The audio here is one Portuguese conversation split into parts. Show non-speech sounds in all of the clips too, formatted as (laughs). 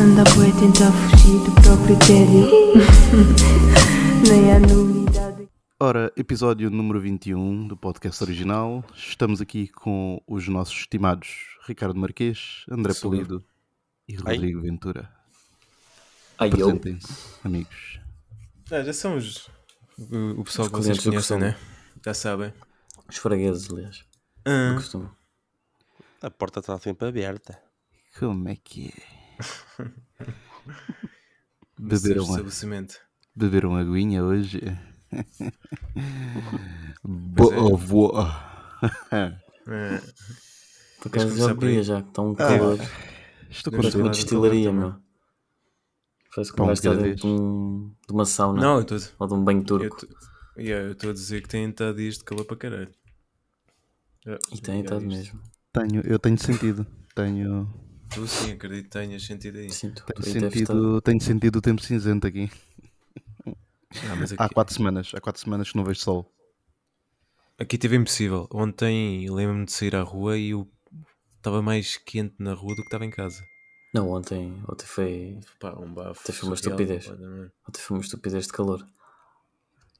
Anda bué tentar fugir do próprio tédio. (laughs) Nem há novidade. Ora, episódio número 21 do podcast original. Estamos aqui com os nossos estimados Ricardo Marquês, André Sou Polido e Rodrigo Ventura. Ai, eu. Apresentem-se, amigos. Ah, já são os, o, o pessoal Os que vocês conhecem, né? Já sabem. Os fregueses, aliás. Ah. A porta está sempre aberta. Como é que é? (laughs) Beberam, a, estabelecimento. beberam aguinha hoje? (laughs) É. Boa, boa. Ah, (laughs) Por acaso já bebia, já que está um Ah, calor. Estou Vamos Parece uma destilaria, meu. Parece que um dentro de, um- de uma sauna não, eu estou ou de um banho eu turco. tô- yeah, eu estou a dizer que tem estado dias de calor para caralho. E tem estado isto. mesmo. Tenho, eu tenho sentido. Tenho, Tu sim, acredito que tenhas sentido aí. Sinto. tenho, tu sentido, tenho sentido o tempo cinzento aqui. Ah, mas Há aqui, quatro semanas. Há quatro semanas que não vejo sol. aqui teve impossível. Ontem lembro-me de sair à rua e eu estava mais quente na rua do que estava em casa. Não, ontem, ontem foi. Pá, um bafo. Até foi uma estupidez. completamente. Ontem foi uma estupidez de calor.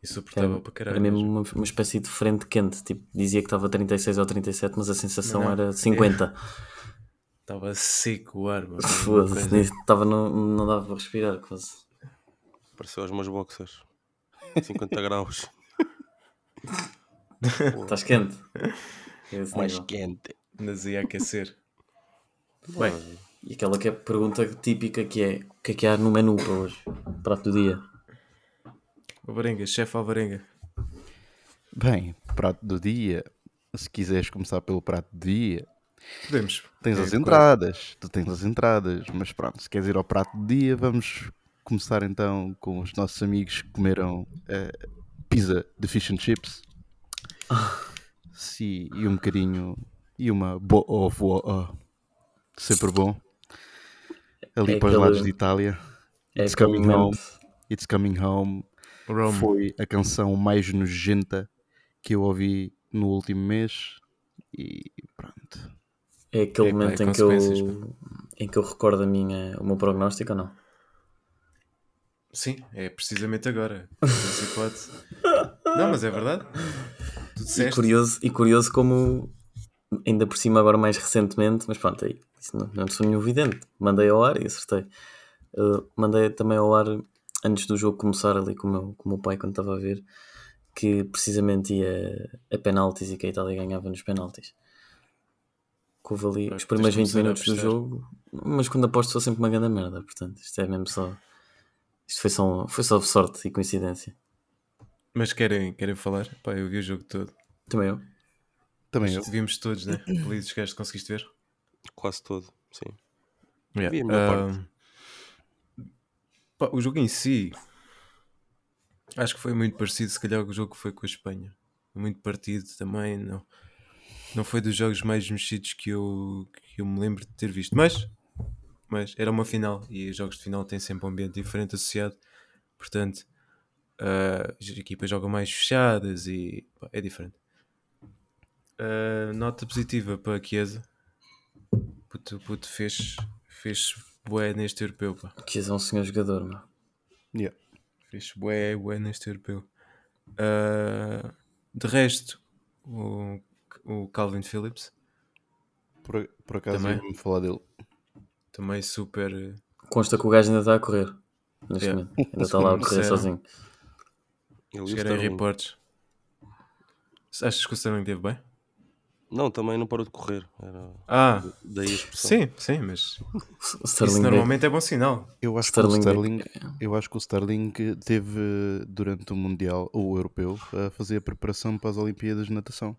Insuportável Era, para caralho. era mesmo uma, uma espécie de frente quente. Tipo, dizia que estava 36 ou 37, mas a sensação Não, não. era 50. Estava seco o ar. mano. Foda-se, nem- estava, não, não dava para respirar quase. Pareceu os meus boxers. 50 graus. (laughs) Estás quente? É esse Mais nível. quente. Andas aí a aquecer. Bem, E aquela que é a pergunta típica que é o que é que há no menu para hoje? Prato do dia. Alvarenga, chefe Alvarenga. Bem, prato do dia. Se quiseres começar pelo prato do dia, Podemos. tens É, as claro. entradas. Tu tens as entradas. Mas pronto, se queres ir ao prato do dia, vamos começar então com os nossos amigos que comeram eh, pizza de fish and chips. Sim, e um bocadinho. E uma boa boa. Sempre bom. Ali É para os aquele- lados de Itália. É It's coming momento- home. It's Coming Home Rome. foi a canção mais nojenta que eu ouvi no último mês e pronto. É aquele É, pá, momento é em, que eu, em que eu recordo a minha, o meu prognóstico ou não? Sim, é precisamente agora. Não, mas é verdade. E curioso, e curioso como, ainda por cima agora mais recentemente, mas pronto, aí, isso não, não sou nenhum vidente. Mandei ao ar e acertei. Uh, mandei também ao ar antes do jogo começar ali com o meu, com o meu pai quando estava a ver que precisamente ia a penaltis e que a Itália ganhava nos penaltis. Que houve ali os primeiros tens 20 de começar a minutos do jogo, mas quando aposto sou sempre uma grande merda, portanto, isto é mesmo só. Isto foi só, foi só sorte e coincidência. Mas querem, querem falar? Pá, eu vi o jogo todo. Também eu. Também eu. Vimos todos, né? (clears throat) Polidos, que conseguiste ver? Quase todo. Sim. Yeah. Vi a melhor Ah, pá, o jogo em si acho que foi muito parecido, se calhar, com o jogo que foi com a Espanha. Muito partido também. Não, não foi dos jogos mais mexidos que eu, que eu me lembro de ter visto. Mas, mas era uma final e os jogos de final têm sempre um ambiente diferente associado. Portanto, ah, as equipas jogam mais fechadas e pá, é diferente. Ah, nota positiva para a Chiesa. Puto, puto fez, fez bué neste europeu, pá. Que és um senhor jogador, meu. Yeah. Fez bué, bué neste europeu. Ah, de resto, o, o Calvin Phillips Por, por acaso Também. ia-me falar dele. também super. eh, Consta que o gajo ainda está a correr. Neste Yeah. momento. Ainda está lá a (laughs) correr sozinho. Chegarem Sterling. reportes. Achas que o Sterling teve bem? Não, também não parou de correr. Era Ah, daí a expressão. sim, sim, mas (laughs) O isso Sterling normalmente é bom sinal. Eu acho Sterling- que o Sterling, eu acho que o Sterling teve durante o Mundial, ou o Europeu, a fazer a preparação para as Olimpíadas de natação.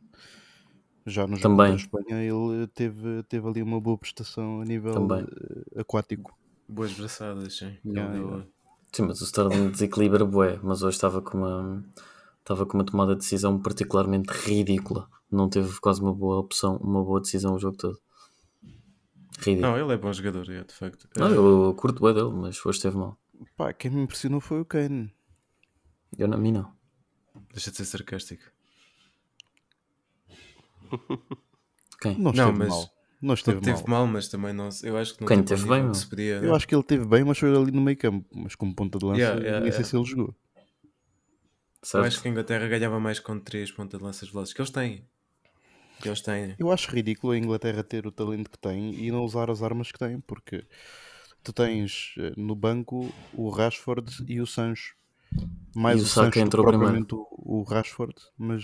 Já no jogo Também. da Espanha ele teve, teve ali uma boa prestação a nível Também. eh, aquático. Boas braçadas, sim. Yeah, yeah. Sim, mas o Sterling desequilibra bué, mas hoje estava com uma estava com uma tomada de decisão particularmente ridícula. Não teve quase uma boa opção, uma boa decisão o jogo todo. Ridículo. Não, ele é bom jogador, é, de facto. Não, Ah, eu curto bué dele, mas hoje esteve mal. Pá, quem me impressionou foi o Kane. Eu, não- a mim não. Deixa de ser sarcástico. Quem? Não Não, mas mal. Não esteve teve mal. mal, mas também não. se- Eu acho que não Quem teve, bem, se podia. Eu acho que ele teve bem, mas foi ali no meio campo. Mas como ponta de lança, Yeah, yeah, nem sei yeah. se ele jogou. Eu Certo? acho que a Inglaterra ganhava mais com três pontas de lanças velozes. Que eles têm. Que eles têm. Eu acho ridículo a Inglaterra ter o talento que tem e não usar as armas que tem, porque tu tens eh, no banco o Rashford e o Sancho. Mais E o o, Sancho entrou propriamente o, o Rashford, mas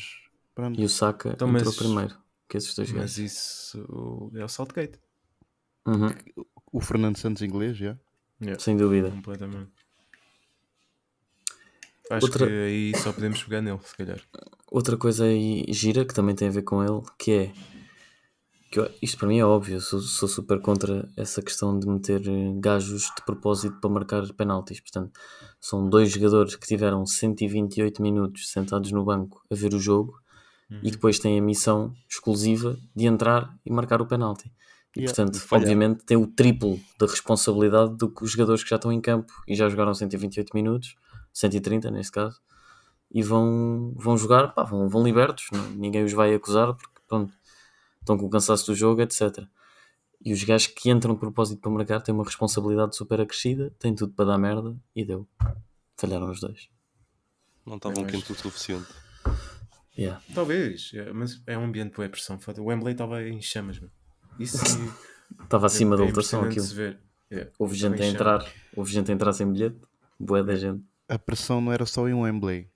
pronto. E o Saka Então, entrou mas- primeiro. Que esses dois Mas gajos. isso é o Saltgate. Uhum, O Fernando Santos inglês, já. Yeah, Sem dúvida. completamente. Acho Outra- que aí só podemos pegar nele, se calhar. Outra coisa aí gira que também tem a ver com ele, que é que eu- isto para mim é óbvio, sou, sou super contra essa questão de meter eh, gajos de propósito para marcar penaltis. Portanto, são dois jogadores que tiveram 128 minutos sentados no banco a ver o jogo Uhum. e depois têm a missão exclusiva de entrar e marcar o penalti. E Yeah, portanto, falhar. obviamente, tem o triplo da responsabilidade do que os jogadores que já estão em campo e já jogaram 128 minutos, 130 neste caso, e vão, vão jogar, pá, vão, vão libertos, não- ninguém os vai acusar porque pronto, estão com o cansaço do jogo, etc. E os gajos que entram de propósito para marcar têm uma responsabilidade super acrescida, têm tudo para dar merda e deu. Falharam os dois. Não estavam mas- quente o suficiente. Yeah. Talvez, é, mas é um ambiente de pressão. foda. O Wembley estava em chamas, meu. Isso (laughs) Estava acima é, da é lotação impressionante aquilo. se ver. Yeah, Houve gente a em chamas. entrar, houve gente a entrar sem bilhete, boa da gente. A pressão não era só em Wembley.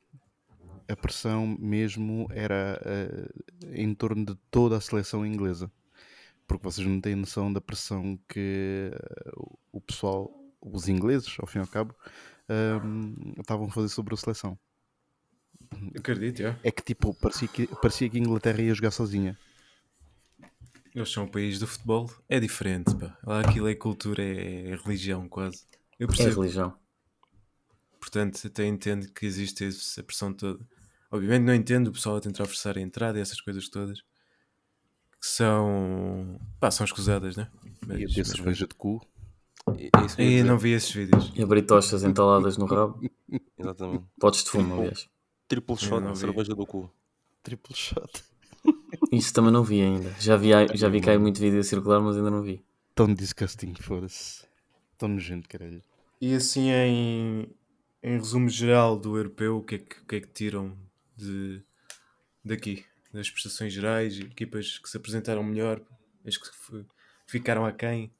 A pressão mesmo era eh, em torno de toda a seleção inglesa. Porque vocês não têm noção da pressão que eh, o- pessoal, os ingleses, ao fim e ao cabo, ehm, estavam a fazer sobre a seleção. Acredito, yeah. É que tipo, parecia que, parecia que a Inglaterra ia jogar sozinha. Eles são o país do futebol. É diferente, pá. Lá aquilo é cultura, é, é religião quase. Eu É percebo. religião. Portanto, até entendo que existe essa pressão toda. Obviamente não entendo o pessoal a tentar forçar a entrada e essas coisas todas. Que são... Pá, são escusadas, né? Mas, Ia ter mas cerveja de cu. É é ia Aí dizer. não vi esses vídeos. E abrir tochas entaladas no rabo, (laughs) Exatamente. potes de fumo, aliás. Triplo shot vi. cerveja do cu. Triple shot. Isso também não vi ainda. Já vi, já vi há muito vídeo a circular, mas ainda não vi. Tão disgusting, foda-se. Tão nojento, caralho. E assim, em, em resumo geral do europeu, o que é que, o que, é que tiram de, daqui? Das prestações gerais, equipas que se apresentaram melhor, as que ficaram aquém.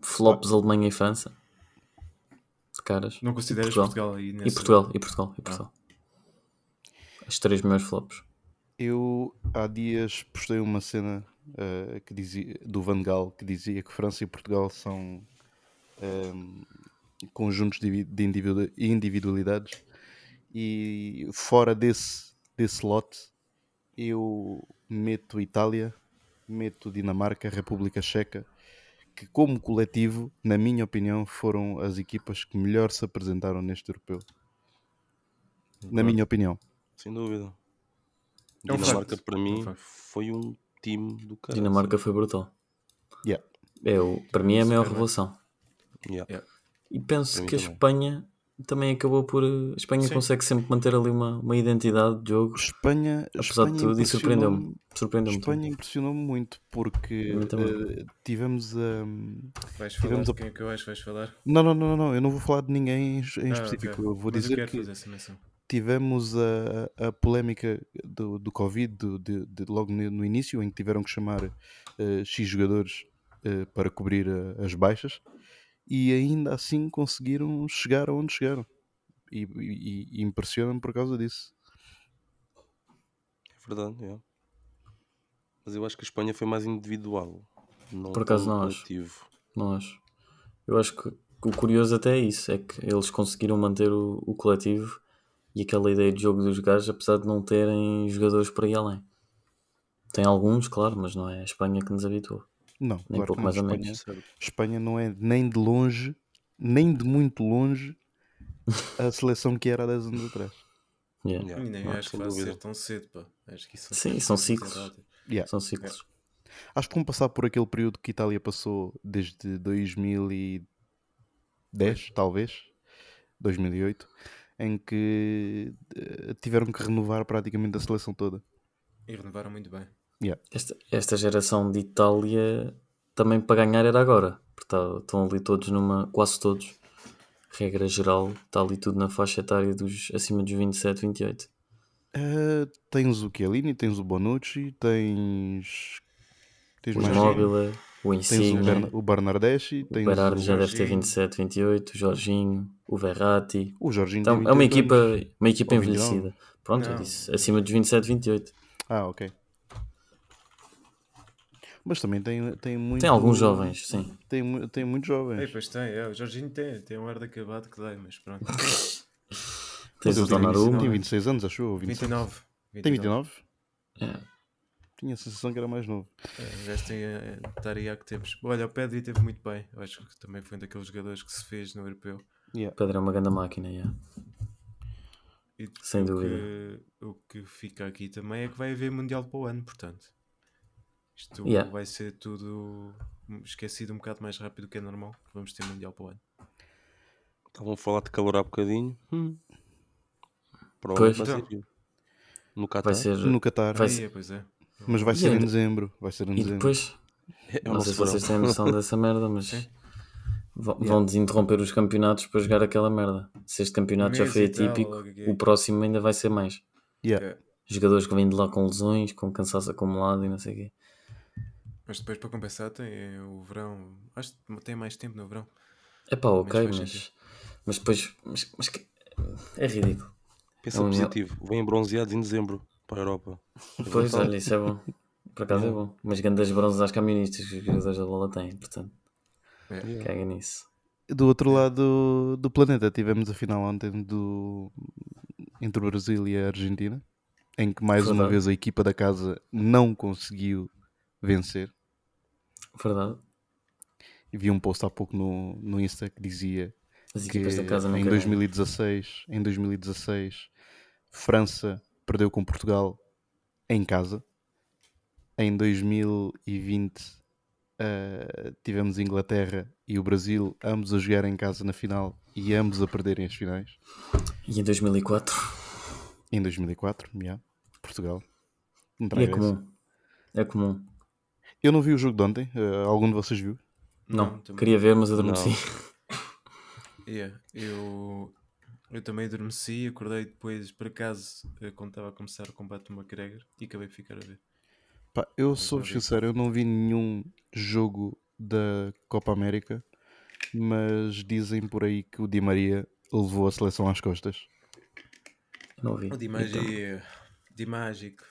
Flops Alemanha e França. De caras. Não consideras Portugal. Portugal, aí E nessa... Portugal, e Portugal, e Portugal. As três melhores flops. Eu há dias postei uma cena eh, que dizia, do Van Gaal que dizia que França e Portugal são ehm, conjuntos de, de individu- individualidades e fora desse, desse lote eu meto Itália, meto Dinamarca, República Checa, que como coletivo, na minha opinião, foram as equipas que melhor se apresentaram neste europeu. Na minha opinião. Sem dúvida. É um Dinamarca para É um mim foi um time do cara. Dinamarca foi brutal. Yeah. É o, para mim é a maior Super bem. revelação. Yeah. E penso mim que a também. Espanha também acabou por. A Espanha Sim. consegue sempre manter ali uma, uma identidade de jogo, Espanha, apesar de Espanha tudo, e surpreendeu-me. Surpreendeu-me. Espanha impressionou-me muito porque mim eh, tivemos a. Vais falar Tivemos de a- quem é que eu acho que vais falar? Não, não, não, não, eu não vou falar de ninguém em, em Ah, específico. ok. Eu vou Mas dizer quero que fazer essa menção. Tivemos a, a polémica do, do Covid do- de, de- logo no, início, em que tiveram que chamar eh, X jogadores eh, para cobrir eh, as baixas e ainda assim conseguiram chegar aonde chegaram. E, e, e impressiona-me por causa disso. É verdade, yeah. Mas eu acho que a Espanha foi mais individual. Não Por acaso não acho. coletivo. Não acho. Eu acho que o curioso até é isso, é que eles conseguiram manter o, o coletivo e aquela ideia de jogo dos gajos, apesar de não terem jogadores por aí além. Tem alguns, claro, mas não é a Espanha que nos habituou. Não, Nem claro pouco não. mais ou Espanha, menos. Certo. Espanha não é nem de longe, nem de muito longe, a (laughs) seleção que era há 10 anos atrás. Yeah. Yeah. E nem Não, acho que vai ser tão cedo, pá. Acho que isso Sim, são ciclos. Yeah. São ciclos. Acho que vão passar por aquele período que a Itália passou desde 2010, talvez, 2008, em que eh, tiveram que renovar praticamente a seleção toda. E renovaram muito bem. Esta, esta geração de Itália também para ganhar era agora. Porque tá- estão ali todos numa. quase todos. Regra geral, está ali tudo na faixa etária dos acima dos 27, 28. Eh, tens o Chiellini, tens o Bonucci, tens. Tens O mais Immobile, o Tens o, Insigne, Berna- o Bernardeschi, o tens Berardi já deve ter Jorginho. 27, 28, o Jorginho, o Verratti. o Jorginho. Então, é uma 28 equipa, uma equipa 29. envelhecida. Pronto, eu Não. disse acima dos 27, 28. Ah, ok. Mas também tem, tem muito. Tem alguns jovens, sim. Tem, tem muitos jovens. Ei, pois tem, é, o Jorginho tem, tem um ar de acabado que dá, mas pronto. Mas Tens o tem, 26, Donnarumma. tem 26 anos, acho eu. ou 27. 29. Tem 29? É. Tinha a sensação que era mais novo. É, o estar aí há que tempos. Olha, o Pedri teve muito bem. Eu acho que também foi um daqueles jogadores que se fez no europeu. Pedro é uma grande máquina, yeah. E Sem o dúvida. Que, o que fica aqui também é que vai haver Mundial para o ano, portanto. Isto Yeah. vai ser tudo esquecido um bocado mais rápido do que é normal. Vamos ter Mundial para o ano. Estavam a falar de calor há bocadinho. Hum. Para o Pois. vai Então. ser No Qatar. Vai ser. No Qatar. Vai Aí, ser- é, pois é. Mas vai E ser em ainda- dezembro. Vai ser em E dezembro. depois, É o não sei se vocês têm noção dessa merda, mas Sim. vão, vão desinterromper os campeonatos para jogar aquela merda. Se este campeonato já foi e tal, atípico, é. o próximo ainda vai ser mais. Yeah. É. Jogadores que vêm de lá com lesões, com cansaço acumulado e não sei o quê. Mas depois para compensar tem o verão. Acho que tem mais tempo no verão. É pá, ok, mas, sentido. mas depois. Mas, mas que- é ridículo. Pensa É um- positivo. Vêm bronzeados em dezembro para a Europa. (laughs) Pois, olha, isso é bom. Por acaso é bom. Mas grandes bronzes às camionistas que os jogadores da bola têm, portanto, É. caga nisso. Do outro lado do planeta tivemos a final ontem do... entre o Brasil e a Argentina, em que mais uma Verdade. vez a equipa da casa não conseguiu vencer. Verdade. E vi um post há pouco no, no Insta que dizia As que em querem. 2016, em 2016, França perdeu com Portugal em casa. Em 2020 eh, tivemos Inglaterra e o Brasil, ambos a jogar em casa na final e ambos a perderem as finais. E em 2004? Em 2004, já, Portugal. Não E é comum. É comum. Eu não vi o jogo de ontem, eh, algum de vocês viu? Não, também. queria ver, mas adormeci. (laughs) Yeah, eu, eu também adormeci, acordei depois, por acaso, eh, quando estava a começar o combate do McGregor e acabei de ficar a ver. Pá, eu sou sincero, eu não vi nenhum jogo da Copa América, mas dizem por aí que o Di Maria levou a seleção às costas. Não vi. O Di Então, Magi- Di Mágico.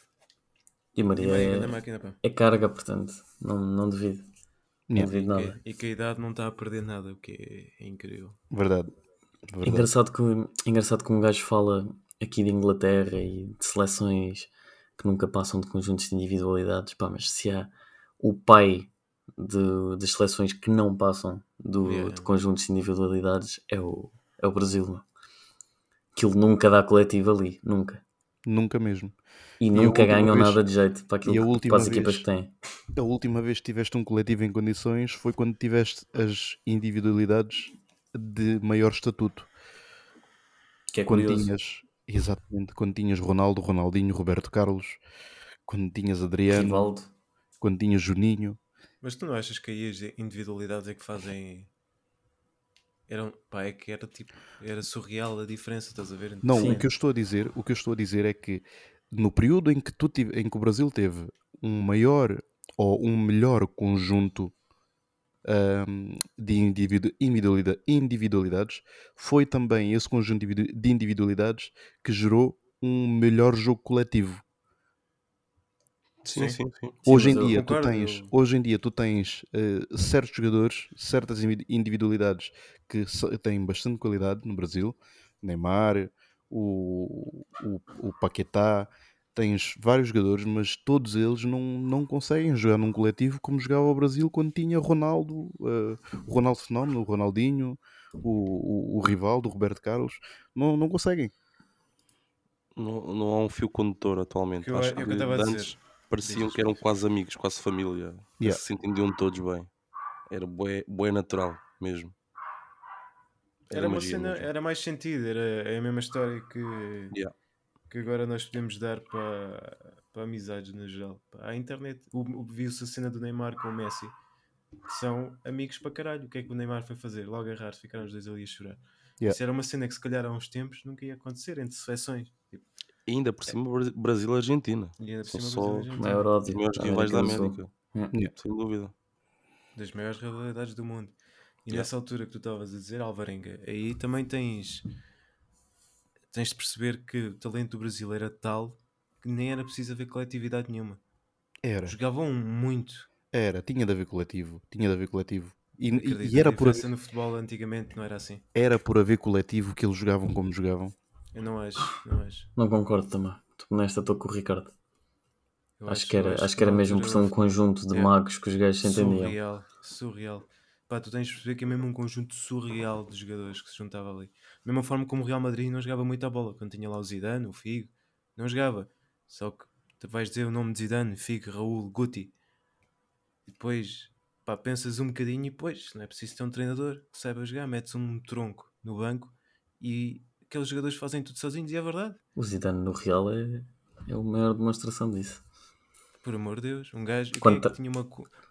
Di Di Maria Maria da é, máquina, pá. é carga, portanto. Não, não devido. Não Yeah, devido E, nada. e que a idade não está a perder nada, o que é, é incrível. Verdade. Verdade. Engraçado que, engraçado que um gajo fala aqui de Inglaterra e de seleções que nunca passam de conjuntos de individualidades, pá, mas se há o pai de, das seleções que não passam do, Yeah. de conjuntos de individualidades é o, é o Brasil, meu. Aquilo nunca dá coletivo ali, nunca. Nunca mesmo. E a nunca ganham vez- nada de jeito para, aquilo, e a que- última para as equipas vez- que têm. A última vez que tiveste um coletivo em condições foi quando tiveste as individualidades de maior estatuto. Que é quando curioso. tinhas, exatamente, quando tinhas Ronaldo, Ronaldinho, Roberto Carlos, quando tinhas Adriano, Rivaldo. quando tinhas Juninho. Mas tu não achas que aí as individualidades é que fazem. Eram, pá, é que era tipo. Era surreal a diferença, estás a ver? entre- Não, Sim. o que eu estou a dizer, o que eu estou a dizer é que no período em que, tu tive- em que o Brasil teve um maior ou um melhor conjunto ahm, de individu- individualida- individualidades, foi também esse conjunto de individu- de individualidades que gerou um melhor jogo coletivo. Sim, Sim. sim, sim. hoje em mas eu dia tu tens, hoje em dia tu tens eh, certos jogadores, certas indi- individualidades que têm bastante qualidade no Brasil, Neymar, o, o, o Paquetá, tens vários jogadores, mas todos eles não, não conseguem jogar num coletivo como jogava o Brasil quando tinha Ronaldo, eh, o Ronaldo Fenómeno, o Ronaldinho, o, o, o Rivaldo, o Roberto Carlos, não, não conseguem. Não, não há um fio condutor atualmente. Eu- Acho é que eu que antes pareciam que eram quase amigos, quase família. Yeah. Se entendiam todos bem. Era bué, bué natural mesmo. Era uma magia cena, mesmo. era mais sentido, era é a mesma história que, Yeah. Que agora nós podemos dar para, para amizades no geral. A internet, viu-se a cena do Neymar com o Messi, que são amigos para caralho. O que é que o Neymar foi fazer? Logo agarrar-se, ficaram os dois ali a chorar. Yeah. Isso era uma cena que se calhar há uns tempos nunca ia acontecer entre seleções. Tipo, E ainda por cima, Bra- Brasil e Argentina. e ainda por São cima só Brasil e Argentina. Maior Os ódio. maiores da rivais da. América. Yeah. Sem dúvida. das maiores rivalidades do mundo. E Yeah. nessa altura que tu estavas a dizer, Alvarenga, aí também tens tens de perceber que o talento do Brasil era tal que nem era preciso haver coletividade nenhuma. Era, Jogavam muito. era, tinha de haver coletivo, tinha de haver coletivo. E, e- Acredito, e era, a por, diferença no futebol antigamente não era assim. era por haver coletivo que eles jogavam como jogavam. Eu não acho, não acho. Não concordo também. Nesta estou com o Ricardo. Eu Acho, que era, eu acho que era mesmo por ser um conjunto de Yeah. magos que os gajos se entendiam. Surreal, surreal. Pá, tu tens de perceber que é mesmo um conjunto surreal de jogadores que se juntava ali. Da mesma forma como o Real Madrid não jogava muito a bola, quando tinha lá o Zidane, o Figo, não jogava. Só que tu vais dizer o nome de Zidane, Figo, Raul, Guti. E depois, pá, pensas um bocadinho e depois, não é preciso ter um treinador que saiba jogar, metes um tronco no banco e aqueles jogadores fazem tudo sozinhos e é verdade. O Zidane no Real é, é a maior demonstração disso. Por amor de Deus, um gajo é Quanta- que tinha uma,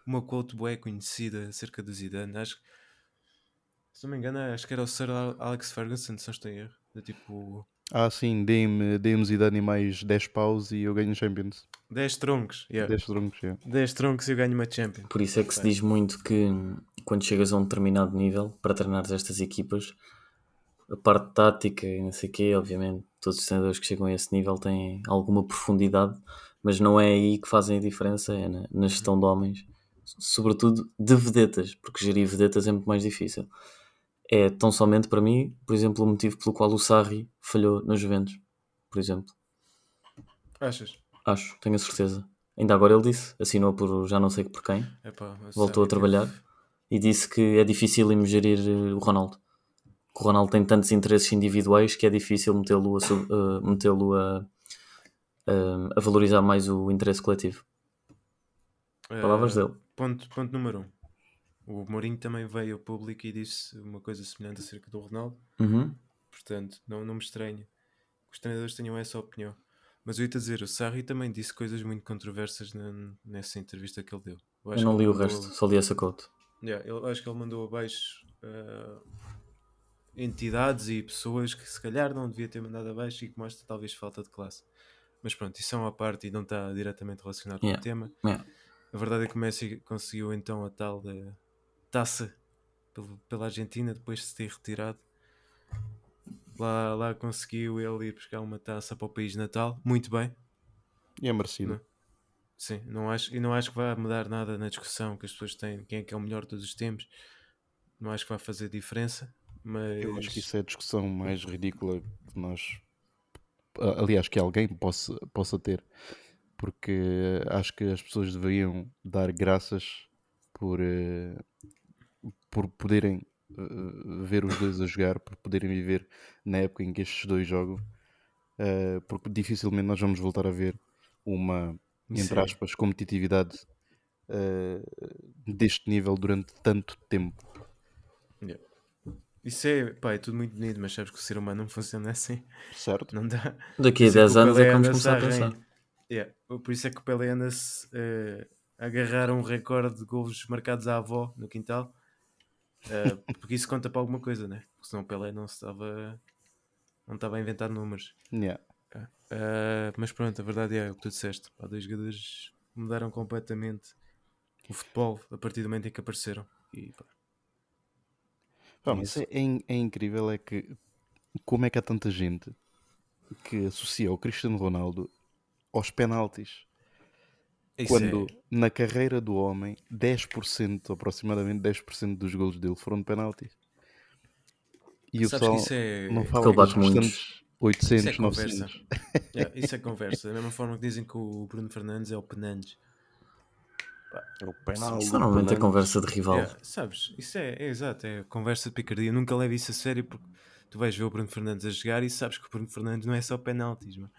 uma quote bué conhecida acerca do Zidane, acho que se não me engano, acho que era o Sir Al- Alex Ferguson, se não estou em erro. De tipo Ah, sim, deem-me deem Zidane mais 10 paus e eu ganho Champions. 10 troncos, yeah. 10 troncos, yeah. 10 troncos e eu ganho uma Champions. Por isso é que se diz muito que quando chegas a um determinado nível para treinares estas equipas, a parte tática e não sei o quê, obviamente, todos os treinadores que chegam a esse nível têm alguma profundidade, mas não é aí que fazem a diferença, é na, na gestão de homens, sobretudo de vedetas, porque gerir vedetas é muito mais difícil. É tão somente para mim, por exemplo, o motivo pelo qual o Sarri falhou nos Juventus, por exemplo. Achas? Acho, tenho a certeza. Ainda agora ele disse, assinou por já não sei por quem, Epá, mas voltou a trabalhar e disse que é difícil gerir eh, o Ronaldo. Que o Ronaldo tem tantos interesses individuais que é difícil metê-lo a, sub- eh, metê-lo a, a, a valorizar mais o interesse coletivo. Palavras eh, dele. Ponto, ponto número 1. Um. O Mourinho também veio ao público e disse uma coisa semelhante acerca do Ronaldo. Uhum. Portanto, não, não me estranho que os treinadores tenham essa opinião. Mas eu ia-te dizer, o Sarri também disse coisas muito controversas na- nessa entrevista que ele deu. acho Eu não li o mandou- resto, só li essa quote. Yeah, eu acho que ele mandou abaixo ah, entidades e pessoas que se calhar não devia ter mandado abaixo e que mostra talvez falta de classe. Mas pronto, isso é uma parte e não está diretamente relacionado com Yeah. o tema. Yeah. A verdade é que o Messi conseguiu então a tal da taça pelo- pela Argentina depois de se ter retirado. Lá, lá conseguiu ele ir buscar uma taça para o país natal, muito bem. E é merecido. Não. Sim, não acho, e não acho que vai mudar nada na discussão que as pessoas têm, quem é que é o melhor de todos os tempos. Não acho que vai fazer diferença, mas Eu acho que isso é a discussão mais ridícula que nós. Aliás, que alguém possa, possa ter. Porque acho que as pessoas deveriam dar graças por, eh, por poderem eh, ver os dois a jogar, por poderem viver na época em que estes dois jogam. eh, porque dificilmente nós vamos voltar a ver uma, entre aspas, competitividade deste nível durante tanto tempo. Isso é, pá, é tudo muito bonito, mas sabes que o ser humano não funciona assim. Certo? Não dá. Daqui a Por isso é 10 que o anos é que vamos começar a pensar. Yeah, Por isso é que o Pelé anda-se eh, a agarrar um recorde de golos marcados à avó no quintal. Eh, (laughs) porque isso conta para alguma coisa, né? Porque senão o Pelé não se estava não estava a inventar números. Yeah. Uh, mas pronto, a verdade é o que tu disseste. Há dois jogadores que mudaram completamente o futebol a partir do momento em que apareceram. E, pá, É mas isso. é, é in- é incrível é que como é que há tanta gente que associa o Cristiano Ronaldo aos penaltis isso quando é- na carreira do homem 10%, aproximadamente 10% dos golos dele foram de penaltis e o sabes que pessoal isso é, não fala dos bate muitos. restantes 800, Isso é conversa. 900 Yeah, isso é conversa. Da mesma forma que dizem que o Bruno Fernandes é o Penandes. É o penal. Isso normalmente é conversa de rival. Yeah, sabes? Isso é, é exato, é conversa de picardia. Eu nunca levo isso a sério porque tu vais ver o Bruno Fernandes a jogar e sabes que o Bruno Fernandes não é só penaltis. mano.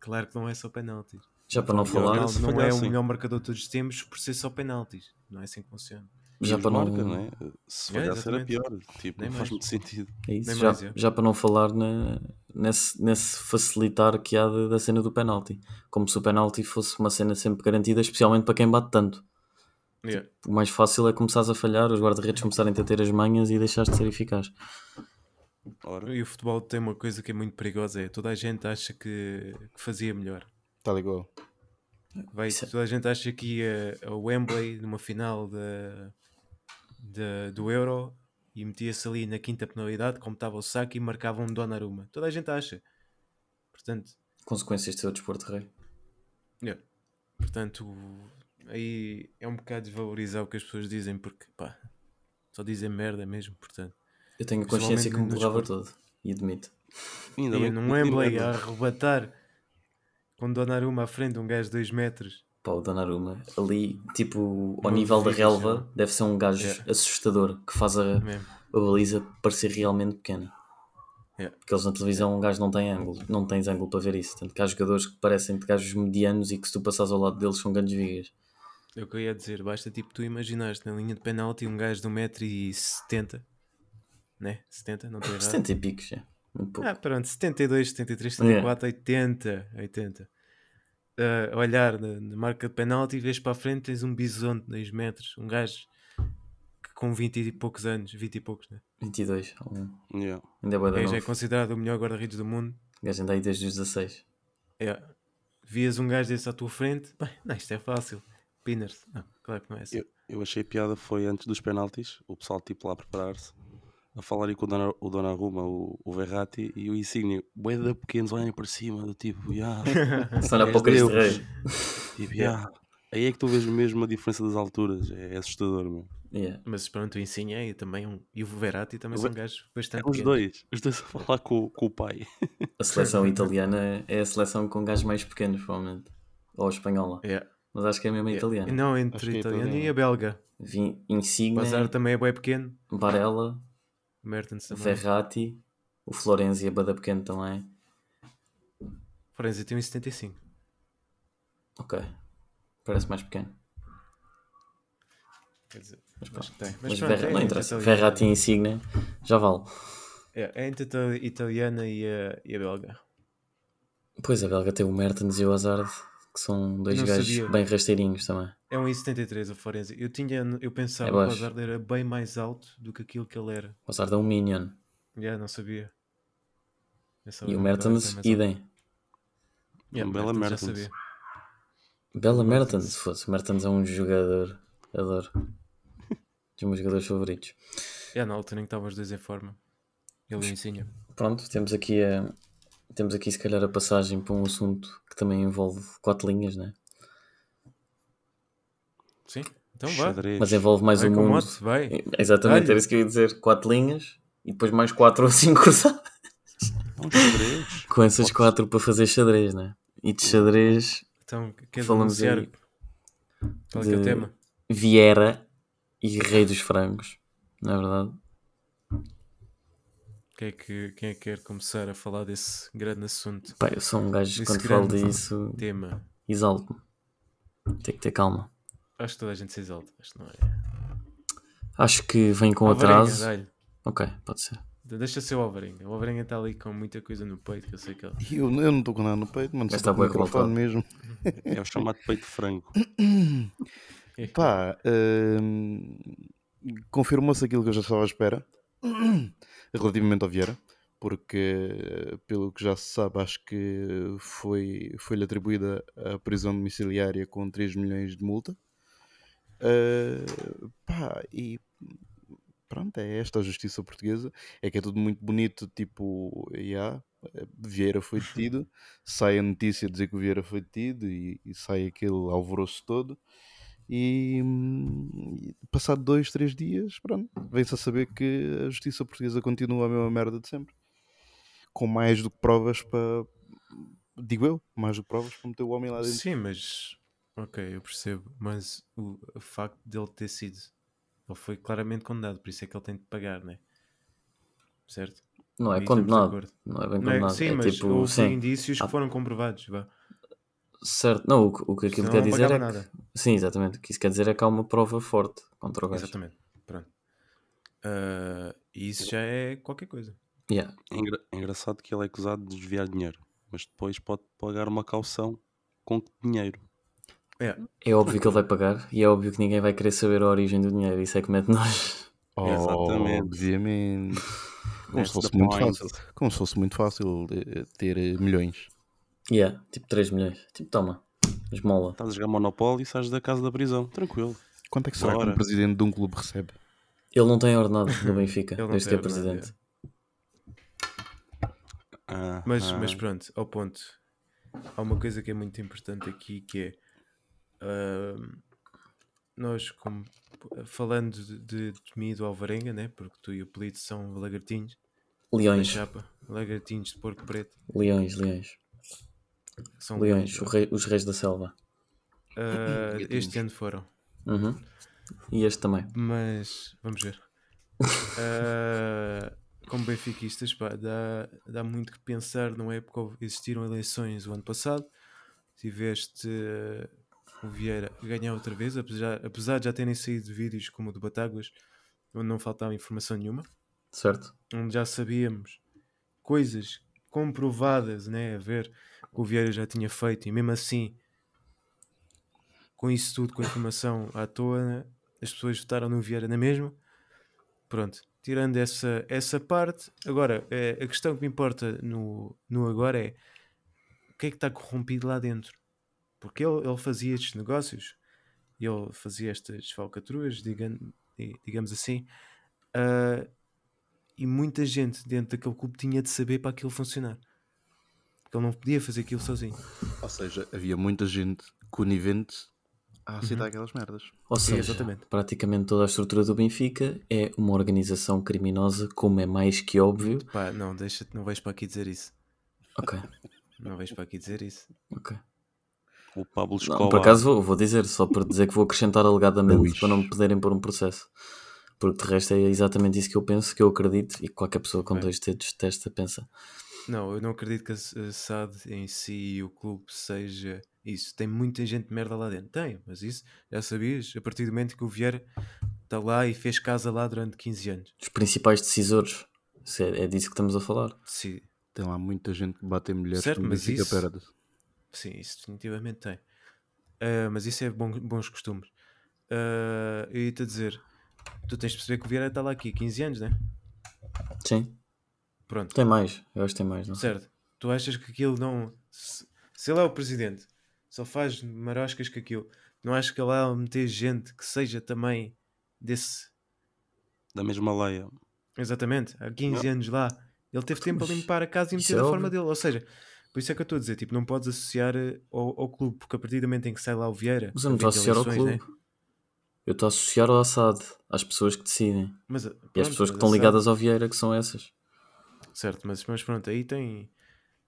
Claro que não é só penaltis. Já para não O falar, não falhar é o assim. melhor marcador de todos os tempos por ser só penaltis. Não é assim que funciona. já para não. marca, não é? Se É, falhasse era pior. Tipo, Nem não faz mais. muito sentido. É isso, já, mais, é. já para não falar na- nesse, nesse facilitar que há da, da cena do penalti. Como se o penalti fosse uma cena sempre garantida, especialmente para quem bate tanto. Yeah. O mais fácil é começares a falhar, os guarda-redes começarem a ter as manhas e deixares de ser eficaz. Ora, E o futebol tem uma coisa que é muito perigosa: é toda a gente acha que, que fazia melhor. Tal igual. Vai, é- toda a gente acha que ia a Wembley numa final da da- do Euro e metia-se ali na quinta penalidade, como estava o saco e marcava um Donnarumma. Toda a gente acha. Portanto, Consequências de ser o desporto rei. yeah. Portanto, aí é um bocado desvalorizar o que as pessoas dizem, porque pá, só dizem merda mesmo. Portanto, Eu tenho consciência que me borrava desporto. todo. E admito. ainda e num não Wembley a arrebatar com Donnarumma à frente, um gajo de 2 metros. Pá, o Donnarumma, ali, tipo, ao Não nível da fica, relva, já. deve ser um gajo Yeah. assustador que faz a, Mesmo. a baliza parecer realmente pequena. Yeah. Porque eles na televisão, um gajo não tem ângulo, não tens ângulo para ver isso. Tanto que há jogadores que parecem de gajos medianos e que se tu passares ao lado deles são grandes vigas. É o que eu ia dizer, basta tipo tu imaginaste na linha de penalti um gajo de 1,70m, né? 70, não estou errado. 70 e picos, já. Muito pouco. Ah, pronto, 72, 73, 74, 80, 80. Ah, olhar na, na marca de penalti e vês para a frente tens um bisonte de 2 metros, um gajo que com 20 e poucos anos, 20 e poucos, né? 22. um- Yeah. Ainda é O gajo é considerado o melhor guarda-redes do mundo. O gajo anda aí desde os 16. É. Vias um gajo desse à tua frente, bem, não, isto é fácil. Pinners. Não, claro que não é assim. Eu, eu achei piada foi antes dos penaltis, o pessoal tipo lá a preparar-se, a falar aí com o, Dona, o Donnarumma, o, o Verratti e o Insigne, bué de pequenos olhem para cima, do tipo, yeah, (laughs) És para o Cristo Deus. Rei. tipo, yeah. Aí é que tu vês mesmo a diferença das alturas, é, assustador, meu. Yeah. Mas pronto, o Insigne é e também um, e o Verratti também O são gajos bastante É os dois, os dois a falar com, com o pai. (laughs) A seleção italiana é a seleção com gajos mais pequenos, provavelmente. Ou a espanhola. Yeah. Mas acho que é mesmo a Yeah. italiana. Não, Acho entre que é a italiana e italiana. a belga. Insigne, Bazar também é bem pequeno. Barella, O Mertens também. Verratti, o Florenzi é bada pequeno também. Florenzi tem 1,75. Ok. Parece mais pequeno. Quer dizer, Mas, mas pá. tem. Mas, pronto, Verra- é não entre interessa. a italiana- Verratti e Insigne já vale. É, é entre a italiana e a, e a belga. Pois a belga tem o Mertens e o Hazard, que são dois Não gajos sabia. bem rasteirinhos também. É um 1,73 o Florenzi. Eu, tinha, eu pensava É que o. Hazard era bem mais alto do que aquilo que ele era. O Hazard é um Minion. Já, não sabia. E o Mertens, idem. Yeah, Um bela Mertens. Bela Mertens, se fosse. Mertens é um jogador. Adoro. Dos meus jogadores favoritos. Yeah, na altura em que estavam os dois em forma. Ele ensina. Pronto, temos aqui a. Temos aqui se calhar a passagem para um assunto que também envolve quatro linhas, né? Sim? Então vá. Xadrez. Mas envolve mais Vai o mundo. mote, vai. Exatamente, Dá-lhe. era isso que eu ia dizer. Quatro linhas e depois mais quatro (laughs) ou cinco cruzadas. Um xadrez. (laughs) Com essas quatro para fazer xadrez, né? E de xadrez, Então, queres Falamos anunciar aí qual é, que é o tema? Viera e Rei dos Frangos, não é verdade? Quem é, que, quem é que quer começar a falar desse grande assunto? Pá, eu sou um gajo que quando falo disso Tema. exalto-me. Tem que ter calma. Acho que toda a gente se exalta. Acho que não é. Acho que vem com Alvarenga, atraso. Ok, pode ser. Deixa ser o Alvarenga. O Alvarenga está ali com muita coisa no peito que eu sei que ele. Eu, eu não estou com nada no peito, mano. Mas está estou com o bué microfone revoltado. mesmo. É o chamado peito franco. Pá, hum, confirmou-se aquilo que eu já estava à espera relativamente ao Vieira, porque pelo que já se sabe, acho que foi, foi-lhe atribuída a prisão domiciliária com 3 milhões de multa. Uh, pá, e pronto, é esta a justiça portuguesa. É que é tudo muito bonito, tipo, yeah, Vieira foi detido, sai a notícia a dizer que o Vieira foi detido e, e sai aquele alvoroço todo. E, passado dois, três dias, pronto, vem-se a saber que a justiça portuguesa continua a mesma merda de sempre, com mais do que provas para, digo eu, mais do que provas para meter o homem lá dentro. Sim, mas. Ok, eu percebo. Mas o, o facto dele ter sido. Ele foi claramente condenado, por isso é que ele tem de pagar, né? Certo? Não é condenado. Não é bem Não é- condenado. sim, é mas tipo, houve sim. indícios que Ah. foram comprovados. Vá. Certo, não, o, que- o que aquilo Senão quer não dizer é que, nada. sim, exatamente, o que isso quer dizer é que há uma prova forte contra o gajo. Exatamente. Pronto. E isso já é qualquer coisa. Yeah. É, engra- é engraçado que ele é acusado de desviar dinheiro, mas depois pode pagar uma caução com que dinheiro. É, É óbvio que ele vai pagar e é óbvio que ninguém vai querer saber a origem do dinheiro, isso é que mete nós. (laughs) Exatamente. Obviamente. (laughs) Como se fosse the muito fácil. Como se fosse muito fácil eh, ter eh, milhões. Yeah, tipo 3 milhões. Tipo, toma, esmola. Estás a jogar Monopoly e sais da casa da prisão. Tranquilo. Quanto é que será que um presidente de um clube recebe? Ele não tem ordenado no (laughs) Benfica, Ele não desde que é tem ordenado, presidente. Ah, Mas, ah. mas pronto, ao ponto. Há uma coisa que é muito importante aqui que é nós como falando de, de, de mim e do Alvarenga, né? Porque tu e o Pelito são lagartinhos da Leões, chapa, lagartinhos de porco preto. leões, leões. São Leões, o rei- os reis da selva. (laughs) Gatinhos. este ano foram. Uhum. E este também. Mas vamos ver. (laughs) Ah, como benfiquistas, pá, dá, dá muito que pensar, não é? Porque existiram eleições o ano passado, tiveste eh, o Vieira ganhar outra vez, apesar, apesar de já terem saído vídeos como o do Batáguas, onde não faltava informação nenhuma, Certo? onde já sabíamos coisas comprovadas, né? A ver que o Vieira já tinha feito, e mesmo assim, com isso tudo, com a informação à toa, né, as pessoas votaram no Vieira na mesma. Pronto, tirando essa, essa parte, agora eh, a questão que me importa no, no agora é o que é que está corrompido lá dentro? Porque ele, ele fazia estes negócios, ele fazia estas falcatruas, digam- di- digamos assim, ah, e muita gente dentro daquele clube tinha de saber para aquilo funcionar. Porque ele não podia fazer aquilo sozinho. Ou seja, havia muita gente conivente a aceitar aquelas merdas. Ou seja, exatamente. praticamente toda a estrutura do Benfica é uma organização criminosa, como é mais que óbvio. Pá, não, deixa-te, não vais para aqui dizer isso. Ok, Não vais para aqui dizer isso. ok. O Pablo Não, Escobar. por acaso vou, vou dizer, só por dizer que vou acrescentar alegadamente Luís. para não me poderem pôr um processo. Porque de resto é exatamente isso que eu penso, que eu acredito e que qualquer pessoa com É. dois dedos testa pensa. Não, eu não acredito que a SAD em si e o clube seja isso. Tem muita gente de merda lá dentro. Tem, mas isso já sabias a partir do momento que o Vieira está lá e fez casa lá durante 15 anos. Os principais decisores, se é, é disso que estamos a falar. Sim, Tem lá muita gente que bate em mulheres Certo, mas isso- sim isso definitivamente tem. Ah, mas isso é bom- bons costumes. Ah, eu ia-te a dizer, tu tens de perceber que o Vieira está lá aqui há 15 anos, né? Sim, Pronto. tem mais, eu acho que tem mais, não sei. Certo. Tu achas que aquilo não. Se, se ele é o presidente, só faz maroscas que aquilo, não achas que ele vai meter gente que seja também desse. Da mesma leia. Exatamente, há 15 anos lá, ele teve tempo a Mas limpar a casa e meter é da forma dele. Ou seja, por isso é que eu estou a dizer, tipo, não podes associar eh, ao, ao clube, porque a partir do momento em que sai lá o Vieira. Mas eu não estou a associar ao eleições, clube. né? Eu estou a associar ao Assad, às pessoas que decidem. Mas, E as pronto, pessoas que estão ligadas ao Vieira, que são essas. Certo, mas, mas pronto, aí tem.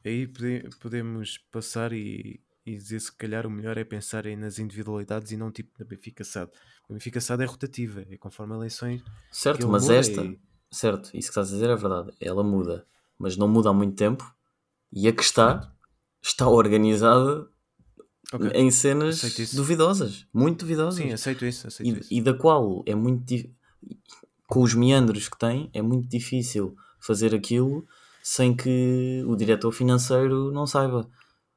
Aí pode- podemos passar e, e dizer se calhar o melhor é pensar nas individualidades e não tipo na Benfica SAD. A Benfica SAD é rotativa, é conforme eleições. Certo, mas esta, e- certo, isso que estás a dizer é verdade. Ela muda, mas não muda há muito tempo. E a que está, está organizada Ok. em cenas duvidosas, muito duvidosas. Sim, aceito isso, aceito isso. e, e da qual é muito com os meandros que tem, é muito difícil fazer aquilo sem que o diretor financeiro não saiba.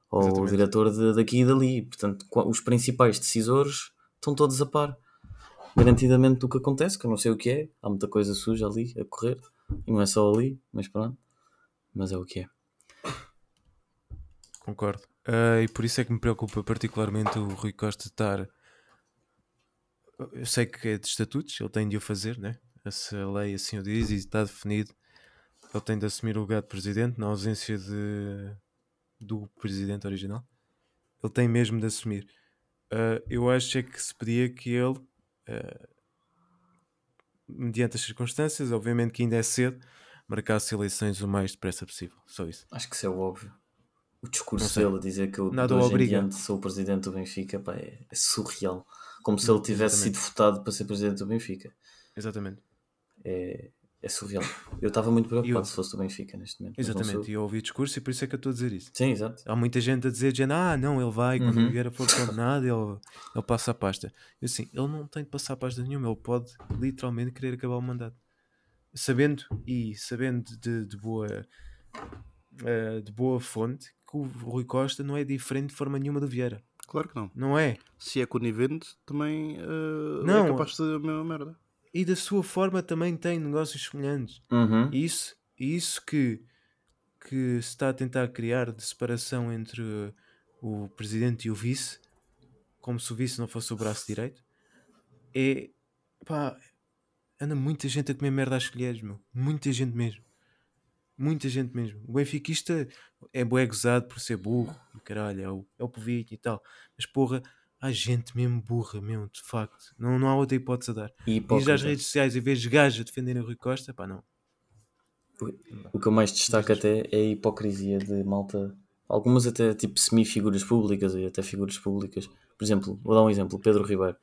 Ou Exatamente. o diretor de- daqui e dali. Portanto, os principais decisores estão todos a par. Garantidamente do que acontece, que eu não sei o que é. Há muita coisa suja ali a correr. E não é só ali, mas pronto. Mas é o que é. Concordo. Ah, e por isso é que me preocupa particularmente o Rui Costa estar. Eu sei que é de estatutos, ele tem de o fazer, né? Essa lei assim o diz e está definido. Ele tem de assumir o lugar de presidente na ausência de, do presidente original. Ele tem mesmo de assumir. Ah, eu acho é que se pedia que ele, ah, mediante as circunstâncias, obviamente que ainda é cedo, marcasse eleições o mais depressa possível. Só isso. Acho que isso é o óbvio. O discurso dele a dizer que eu Nada de o hoje em diante sou o presidente do Benfica pá, é, é surreal. Como se ele tivesse Exatamente. sido votado para ser presidente do Benfica. Exatamente. É, é surreal. Eu estava muito preocupado Eu- se fosse do Benfica neste momento. Exatamente, e eu ouvi o discurso e por isso é que eu estou a dizer isso. Sim, exato. Há muita gente a dizer, dizendo, ah, não, ele vai, quando Uhum. o Vieira for condenado, ele, ele passa a pasta. Eu assim, ele não tem de passar a pasta nenhuma, ele pode literalmente querer acabar o mandato. Sabendo, e sabendo de, de boa eh, de boa fonte, que o Rui Costa não é diferente de forma nenhuma do Vieira. Claro que não. Não é? Se é conivente, também eh, Não. é capaz de ser a mesma merda. E da sua forma também tem negócios semelhantes. Uhum. E isso, isso que, que se está a tentar criar de separação entre uh, o presidente e o vice, como se o vice não fosse o braço direito, é pá, anda muita gente a comer merda às colheres, meu. Muita gente mesmo. Muita gente mesmo. O benfiquista é bué gozado por ser burro, e caralho, é o, é o povinho e tal. Mas porra, há gente mesmo burra, mesmo, de facto. Não, não há outra hipótese a dar. E hipócrita. às redes sociais e vês gajos a defenderem o Rui Costa, pá, não. O que eu mais destaco até é a hipocrisia de malta. Algumas até tipo semi-figuras públicas e até figuras públicas. Por exemplo, vou dar um exemplo: Pedro Ribeiro.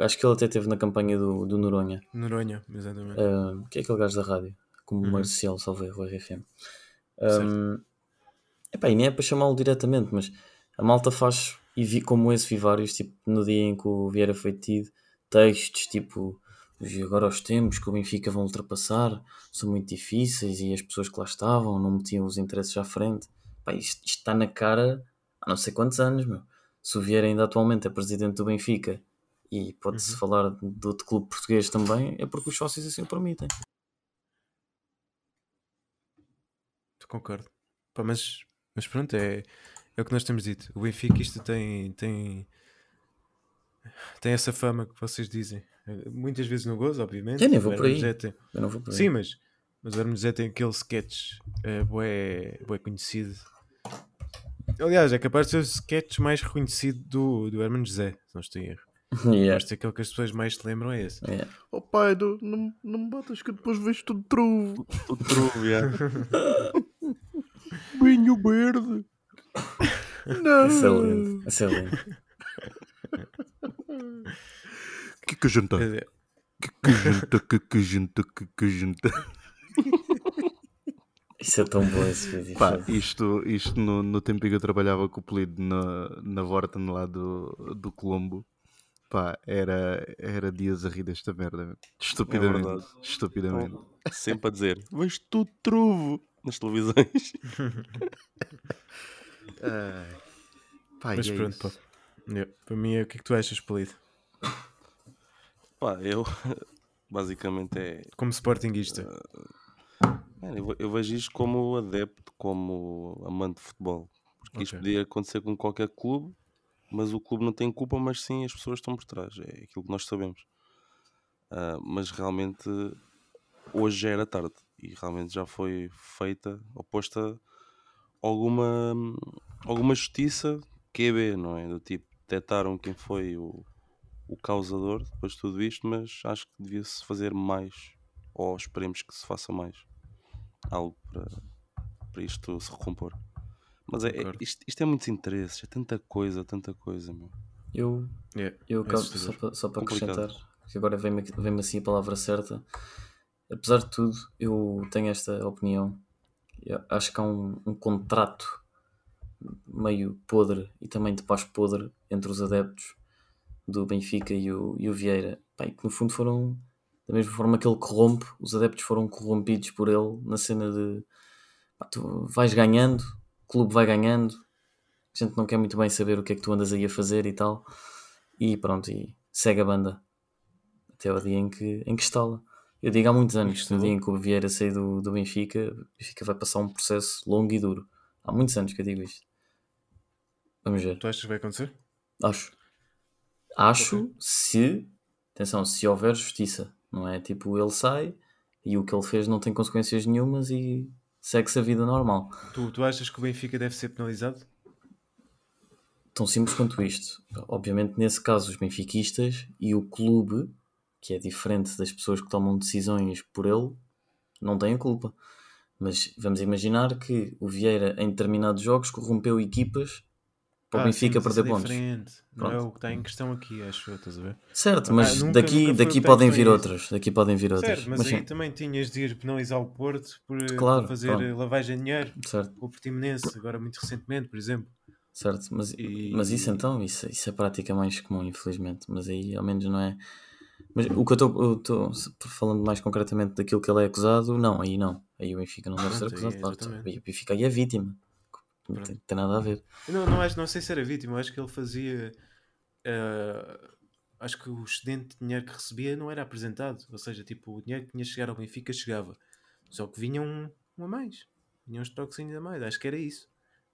Acho que ele até esteve na campanha do, do Noronha, Noronha, exatamente. ah, que é aquele gajo da rádio, como Uhum. Marcial, salve erro, RFM. Um, epá, e nem é para chamá-lo diretamente, mas a malta faz, e vi, como esse, vi vários, tipo, no dia em que o Vieira foi detido, textos tipo. "E Agora os tempos que o Benfica vão ultrapassar são muito difíceis e as pessoas que lá estavam não metiam os interesses à frente. Pá, isto, isto está na cara há não sei quantos anos, meu. Se o Vieira ainda atualmente é presidente do Benfica e pode-se falar de outro clube português também, é porque os sócios assim o permitem. Concordo. Pá, mas, mas pronto, é, é o que nós temos dito. O Benfica isto tem, tem, tem essa fama que vocês dizem. Muitas vezes no gozo, obviamente. Eu nem vou por aí. Tem- Eu não vou por aí. Sim, mas, mas o Herman José tem aquele sketch uh, bué, bué conhecido. Aliás, é capaz de ser o sketch mais reconhecido do, do Herman José, se não estou em erro. (laughs) Yeah. Mas aquele que as pessoas mais se lembram é esse. Yeah. Oh pai, não, não, não me batas que depois vejo tudo truvo. (laughs) Tudo truvo, já. (laughs) Vinho verde. Não. (laughs) Excelente, excelente. (laughs) Que que junta? Que que junta? Que que junta? Que que junta? Isso é tão bom esse vídeo. Pá, isto, isto no, no tempo em que eu trabalhava com o Polido na, na Vorten lá do, do Colombo, pá, era, era dias a rir desta merda. Estupidamente. verdade. estupidamente. Sempre a dizer, vejo tudo truvo nas televisões. (laughs) Ai. Pá, mas é pronto, isso. pá. Yeah. Para mim, é o que é que tu achas, Polido? Pá, eu (laughs) basicamente é. Como sportinguista. Mano, eu, eu vejo isto como adepto, como amante de futebol. Porque isto Ok. podia acontecer com qualquer clube, mas o clube não tem culpa, mas sim as pessoas estão por trás. É aquilo que nós sabemos. Ah, mas realmente hoje já era tarde e realmente já foi feita, oposta alguma, alguma justiça QB, não é? Do tipo, detectaram quem foi o, o causador depois de tudo isto, mas acho que devia-se fazer mais, ou esperemos que se faça mais, algo para, para isto se recompor. Mas é, é- isto, isto é muitos interesses, é tanta coisa, tanta coisa, meu. Eu, Yeah. eu É só, para, só para Complicado. acrescentar, que agora vem-me vem-me assim a palavra certa. Apesar de tudo, eu tenho esta opinião. Eu acho que há um, um contrato meio podre e também de paz podre entre os adeptos do Benfica e o, e o Vieira. Que no fundo foram, da mesma forma que ele corrompe, os adeptos foram corrompidos por ele na cena de pá, tu vais ganhando, o clube vai ganhando, a gente não quer muito bem saber o que é que tu andas aí a fazer e tal. E pronto, e segue a banda até ao dia em que, em que estala. Eu digo há muitos anos, no instalou? dia em que o Vieira sair do, do Benfica, o Benfica vai passar um processo longo e duro. Há muitos anos que eu digo isto. Vamos ver. Tu achas que vai acontecer? Acho. Acho se. Atenção, se houver justiça. Não é tipo ele sai e o que ele fez não tem consequências nenhumas e segue-se a vida normal. Tu, tu achas que o Benfica deve ser penalizado? Tão simples quanto isto. Obviamente, nesse caso, os benfiquistas e o clube, que é diferente das pessoas que tomam decisões por ele, não têm a culpa. Mas vamos imaginar que o Vieira, em determinados jogos, corrompeu equipas para o Ah, Benfica sim, perder é pontos. diferente. Não é o que está em questão aqui, acho eu, estás a ver? Certo, Ah, mas nunca- daqui, nunca daqui o podem vir isso. outros. Daqui podem vir. Certo, mas, Mas aí sim, também tinhas de ir penalizar o Porto por eh, Claro, fazer pronto. eh, lavagem de dinheiro, certo, o Portimonense, agora muito recentemente, por exemplo. certo. Mas, E- mas isso então, isso, isso é prática mais comum, infelizmente. Mas aí ao menos não é. Mas o que eu estou falando mais concretamente daquilo que ele é acusado, não, aí não. Aí o Benfica não deve ser acusado, claro. O Benfica aí é vítima. Não tem, tem nada a ver. Não, não, acho, não sei se era vítima, acho que ele fazia. eh, acho que o excedente de dinheiro que recebia não era apresentado. Ou seja, tipo, o dinheiro que tinha de chegar ao Benfica chegava. Só que vinha um, um a mais. Vinha uns troques ainda a mais. Acho que era isso.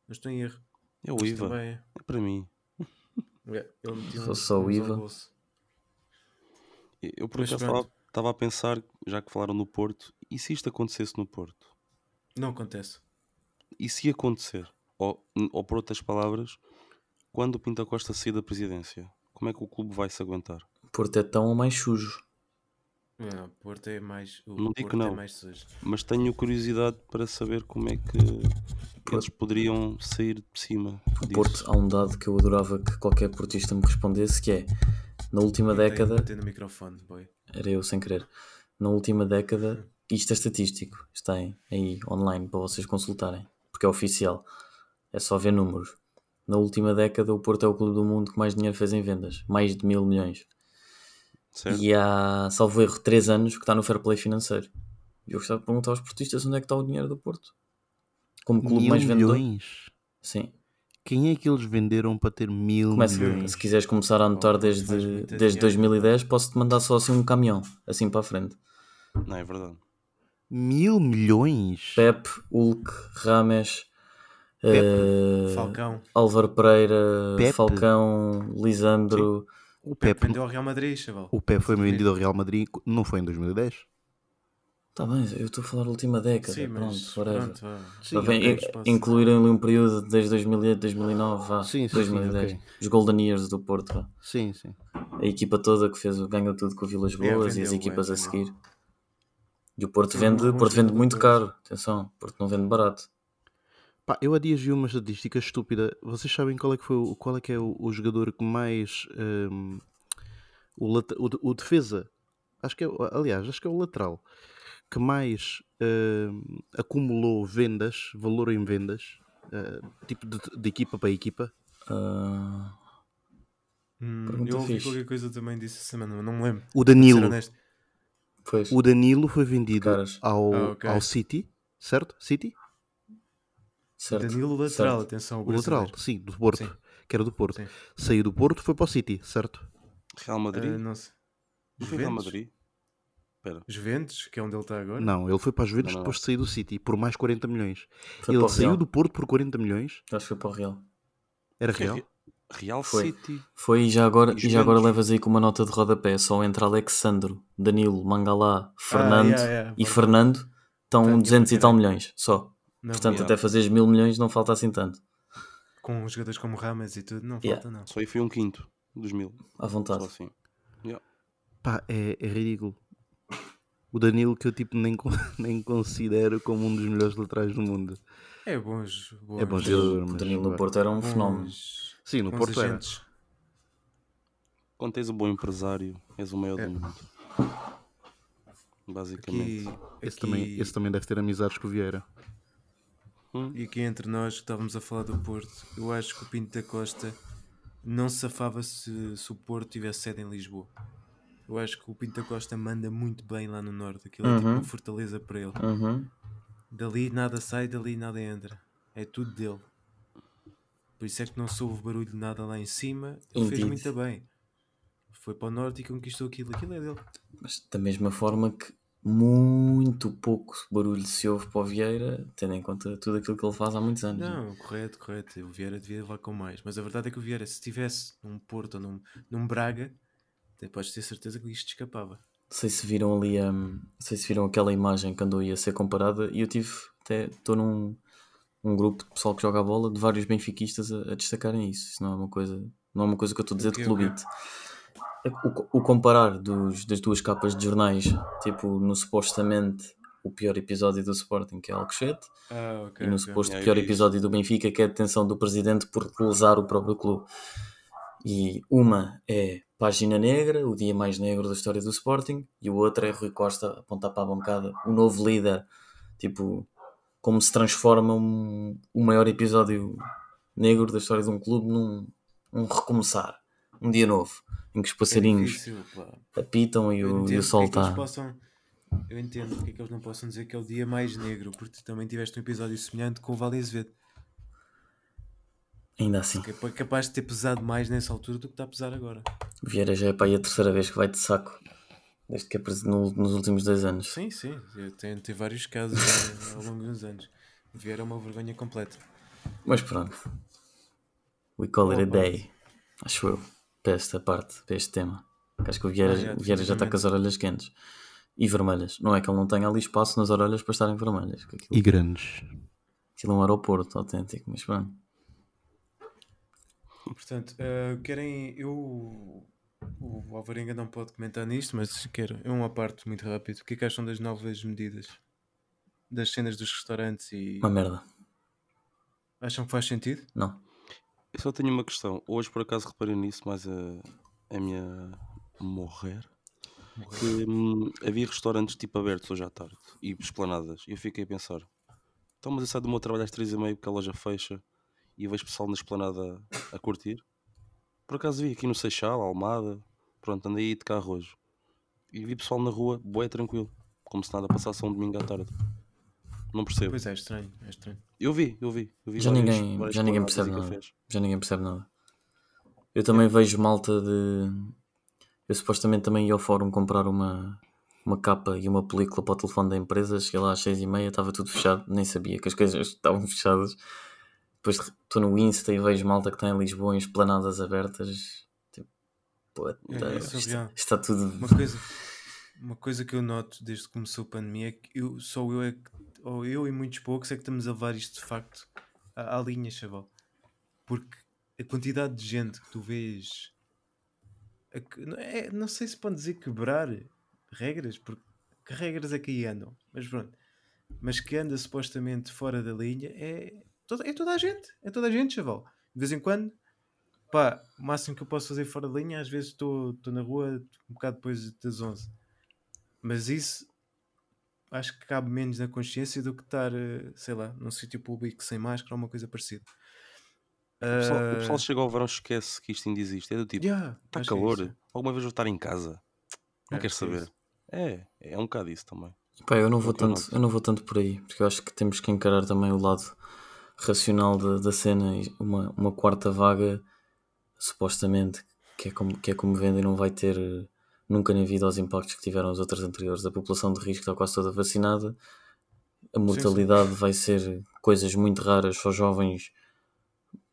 Não estou em erro. É o Mas IVA. também- É para mim. é, ele metia fosse só o IVA. bolso. Eu por acaso estava, a pensar, já que falaram no Porto, e se isto acontecesse no Porto? Não acontece. E se acontecer? Ou, ou por outras palavras, quando o Pinta Costa sair da presidência, como é que o clube vai se aguentar? Porto é tão ou mais sujo. Não, o Porto é mais. O Não digo Porto que não. É mais sujo. Mas tenho curiosidade para saber como é que eles poderiam sair de cima O disso. Porto, há um dado que eu adorava que qualquer portista me respondesse, que é, na última que década, no microfone, boy. era eu sem querer, na última década, isto é estatístico, está aí, aí online para vocês consultarem, porque é oficial, é só ver números. Na última década, o Porto é o clube do mundo que mais dinheiro fez em vendas, mais de mil milhões. Certo? E há, salvo erro, 3 anos que está no fair play financeiro. E eu gostava de perguntar aos portistas onde é que está o dinheiro do Porto. Como clube Mil mais vendedor. milhões? Sim. Quem é que eles venderam para ter mil Começa, milhões? se quiseres começar a anotar Oh, faz desde, desde dinheiro. 2010, posso-te mandar só assim um caminhão, assim para a frente. Não, é verdade. Mil milhões? Pep, Hulk, Rames, eh, Falcão. Álvaro Pereira, Pepe. Falcão, Lisandro. O Pep, Vendeu ao Real Madrid, chaval. o Pep foi Sim. vendido ao Real Madrid, não foi em 2010? Tá bem, eu estou a falar da última década. Sim, mas pronto, whatever. pronto. Sim, Tá bem, ok, in- espaço. incluírem ali um período desde 2008, 2009, vá, Sim, sim, sim, 2010. ok. Os Golden Years do Porto. Sim, sim. A equipa toda que fez, o- ganhou tudo com o Vilas É, Boas e as equipas é, a seguir. E o Porto vende, um Porto vende muito caro. Atenção, Porto não vende barato. Pá, eu há dias vi uma estatística estúpida. Vocês sabem qual é que foi o, qual é que é o, o jogador que mais hum, o, o, o defesa, acho que é, aliás, acho que é o lateral que mais hum, acumulou vendas, valor em vendas, uh, tipo de, de equipa para equipa. Ah, Hum, eu ouvi fixe. qualquer coisa também disso essa semana, mas não me lembro. O Danilo, o Danilo foi vendido Caras. ao, Ah, ok. ao City, certo? City? Certo. Danilo lateral, certo. atenção. O lateral, sim, do Porto, Sim. que era do Porto. Sim. Saiu do Porto, foi para o City, certo? Real Madrid? Ah, não sei. não foi Real? Madrid? Espera. Juventus, que é onde ele está agora. Não, ele foi para a Juventus Não, não, depois de sair do City por mais 40 milhões. Foi ele saiu Real. do Porto por 40 milhões. Acho que foi para o Real. Era é real? Re- Real Foi. City. Foi e já agora, E e já agora levas aí com uma nota de rodapé. Só entra Alexandro, Danilo, Mangalá, Fernando Ah, yeah, yeah, e. Fernando estão Portanto, 200 e tal milhões só. Não, Portanto, até fazeres mil milhões não falta assim tanto. com jogadores como Rames e tudo, não Yeah. falta não. Só aí foi um quinto dos mil. À vontade. Só assim. Pá, é, é ridículo. O Danilo que eu tipo nem, (laughs) nem considero como um dos melhores laterais do mundo. É bons, bons É bom jogador, O. Danilo no. Porto era um bons- fenómeno. Sim, no Porto era. agentes. Quando tens um bom empresário, és o maior É. do mundo. Basicamente. Aqui, Esse, aqui- também, esse também deve ter amizades com o Vieira. E aqui entre nós que estávamos a falar do Porto, eu acho que o Pinto da Costa não se safava se, se o Porto tivesse sede em Lisboa. Eu acho que o Pinto da Costa manda muito bem lá no Norte. Aquilo é tipo Uhum. uma fortaleza para ele. Uhum. Dali nada sai, dali nada entra. É tudo dele. Por isso é que não soube barulho de nada lá em cima. Ele fez muito bem. Foi para o Norte e conquistou aquilo. Aquilo é dele. Mas da mesma forma que muito pouco barulho se ouve para o Vieira, tendo em conta tudo aquilo que ele faz há muitos anos. né? Não, correto, correto. O Vieira devia levar com mais. Mas a verdade é que o Vieira, se estivesse num Porto ou num, num Braga, até podes ter certeza que isto escapava. Não sei se viram ali a. Não sei se viram aquela imagem que andou a ser comparada e eu tive até estou num um grupo de pessoal que joga a bola de vários benfiquistas a, a destacarem isso. Isso não é uma coisa, não é uma coisa que eu estou a dizer de clubite. O, o comparar dos, das duas capas de jornais, tipo no supostamente o pior episódio do Sporting, que é Alcochete, Ah, ok. e no ok. suposto Yeah, pior episódio do Benfica, que é a detenção do presidente por lesar o próprio clube. E uma é Página Negra, o dia mais negro da história do Sporting, e o outro é Rui Costa apontar para a bancada, o novo líder, tipo, como se transforma um, o maior episódio negro da história de um clube num um recomeçar, um dia novo, em que os É passarinhos difícil, pá. apitam e o, e o sol é está. Eu entendo porque é que eles não possam dizer que é o dia mais negro, porque tu também tiveste um episódio semelhante com o Vale Azevedo, Ainda assim, que é capaz de ter pesado mais nessa altura do que está a pesar agora. Vieira já é para aí a terceira vez que vai de saco, desde que é no- nos últimos dois anos. Sim, sim, eu tenho, tenho vários casos eh, (laughs) ao longo dos anos. Vieira é uma vergonha completa. Mas pronto. We call it a day. Acho eu. Para esta parte, para este tema. Acho que o Vieira, Ah, já, Vieira já está com as orelhas quentes. E vermelhas. Não é que ele não tenha ali espaço nas orelhas para estarem vermelhas. Aquilo, E grandes. aquilo é um aeroporto autêntico. Mas pronto. Portanto, eh, querem. Eu. O Alvarenga não pode comentar nisto, mas quero. É uma parte muito rápido. O que é que acham das novas medidas? Das cenas dos restaurantes e. Uma merda. Acham que faz sentido? Não. Eu só tenho uma questão. Hoje por acaso reparei nisso, mas a, a minha morrer. Que hum, havia restaurantes tipo abertos hoje à tarde e esplanadas. E eu fiquei a pensar: então, mas eu saio do meu trabalho às três e meia porque a loja fecha e eu vejo pessoal na esplanada a curtir. Por acaso vi aqui no Seixal, Almada, pronto, andei aí de carro hoje. E vi pessoal na rua, boé tranquilo, como se nada passasse um domingo à tarde. Não percebo. Pois é, é estranho. É estranho. Eu vi, eu vi. Eu vi Já várias- ninguém- várias já ninguém percebe nada. cafés. Já ninguém percebe nada. Eu também vejo malta de. Eu supostamente também ia ao fórum comprar uma, uma capa e uma película para o telefone da empresa. Cheguei lá às seis e meia, estava tudo fechado, nem sabia que as coisas estavam (laughs) fechadas. Depois estou no Insta e vejo malta que está em Lisboa em esplanadas abertas. Tipo, É, isso é real. isto está tudo. Uma (laughs) coisa, uma coisa que eu noto desde que começou a pandemia é que eu, só eu é que, ou eu e muitos poucos, é que estamos a levar isto de facto à, à linha, chaval. Porque a quantidade de gente que tu vês. a não, é- não sei se pode dizer quebrar regras, porque que regras é que aí andam, mas pronto. Mas que anda supostamente fora da linha é é toda a gente, é toda a gente, chaval. De vez em quando, pá, o máximo que eu posso fazer fora da linha, às vezes estou na rua um bocado depois das 11. Mas isso acho que cabe menos na consciência do que estar, eh, sei lá, num sítio público sem máscara ou uma coisa parecida. O pessoal, o Ah, pessoal chega ao verão e esquece que isto ainda existe. É do tipo, yeah, está acho que é calor, isso. alguma vez vou estar em casa. Não É, quero é saber. isso. É, é um bocado isso também. Pá, eu não vou tanto, eu não vou tanto por aí, porque eu acho que temos que encarar também o lado racional da, da cena uma, uma quarta vaga, supostamente, que é como, que é como vendem, não vai ter eh, nunca na vida os impactos que tiveram as outras anteriores. A população de risco está quase toda vacinada, a mortalidade vai ser coisas muito raras, só jovens.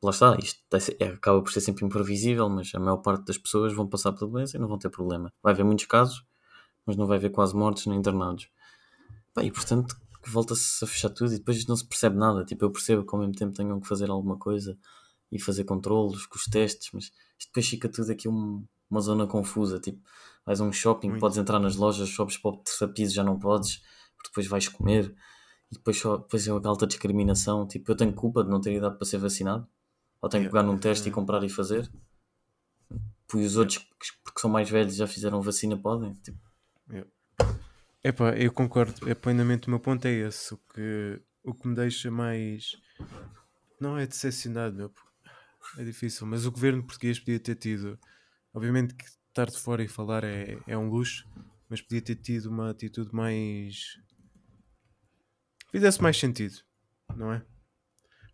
Lá está, isto é é- acaba por ser sempre imprevisível, mas a maior parte das pessoas vão passar pela doença e não vão ter problema. Vai haver muitos casos, mas não vai haver quase mortes nem internados. Pá, e portanto volta-se a fechar tudo e depois não se percebe nada. Tipo, eu percebo que ao mesmo tempo tenham que fazer alguma coisa e fazer controlos com os testes, mas isto depois fica tudo aqui um- uma zona confusa. Tipo, vais a um shopping, Muito. podes entrar nas lojas, sobes para o terceiro piso já não podes, porque depois vais comer e depois, só, depois é uma alta discriminação. Tipo, eu tenho culpa de não ter idade para ser vacinado, ou tenho que Yeah, pegar num teste e comprar e fazer. E os outros, que- porque são mais velhos, já fizeram vacina, podem. Tipo, Epá, eu concordo, é plenamente o meu ponto é esse. O que, o que me deixa mais. Não é decepcionado, meu. É difícil, mas o governo português podia ter tido. Obviamente que estar de fora e falar é, é um luxo, mas podia ter tido uma atitude mais. fizesse mais sentido, não é?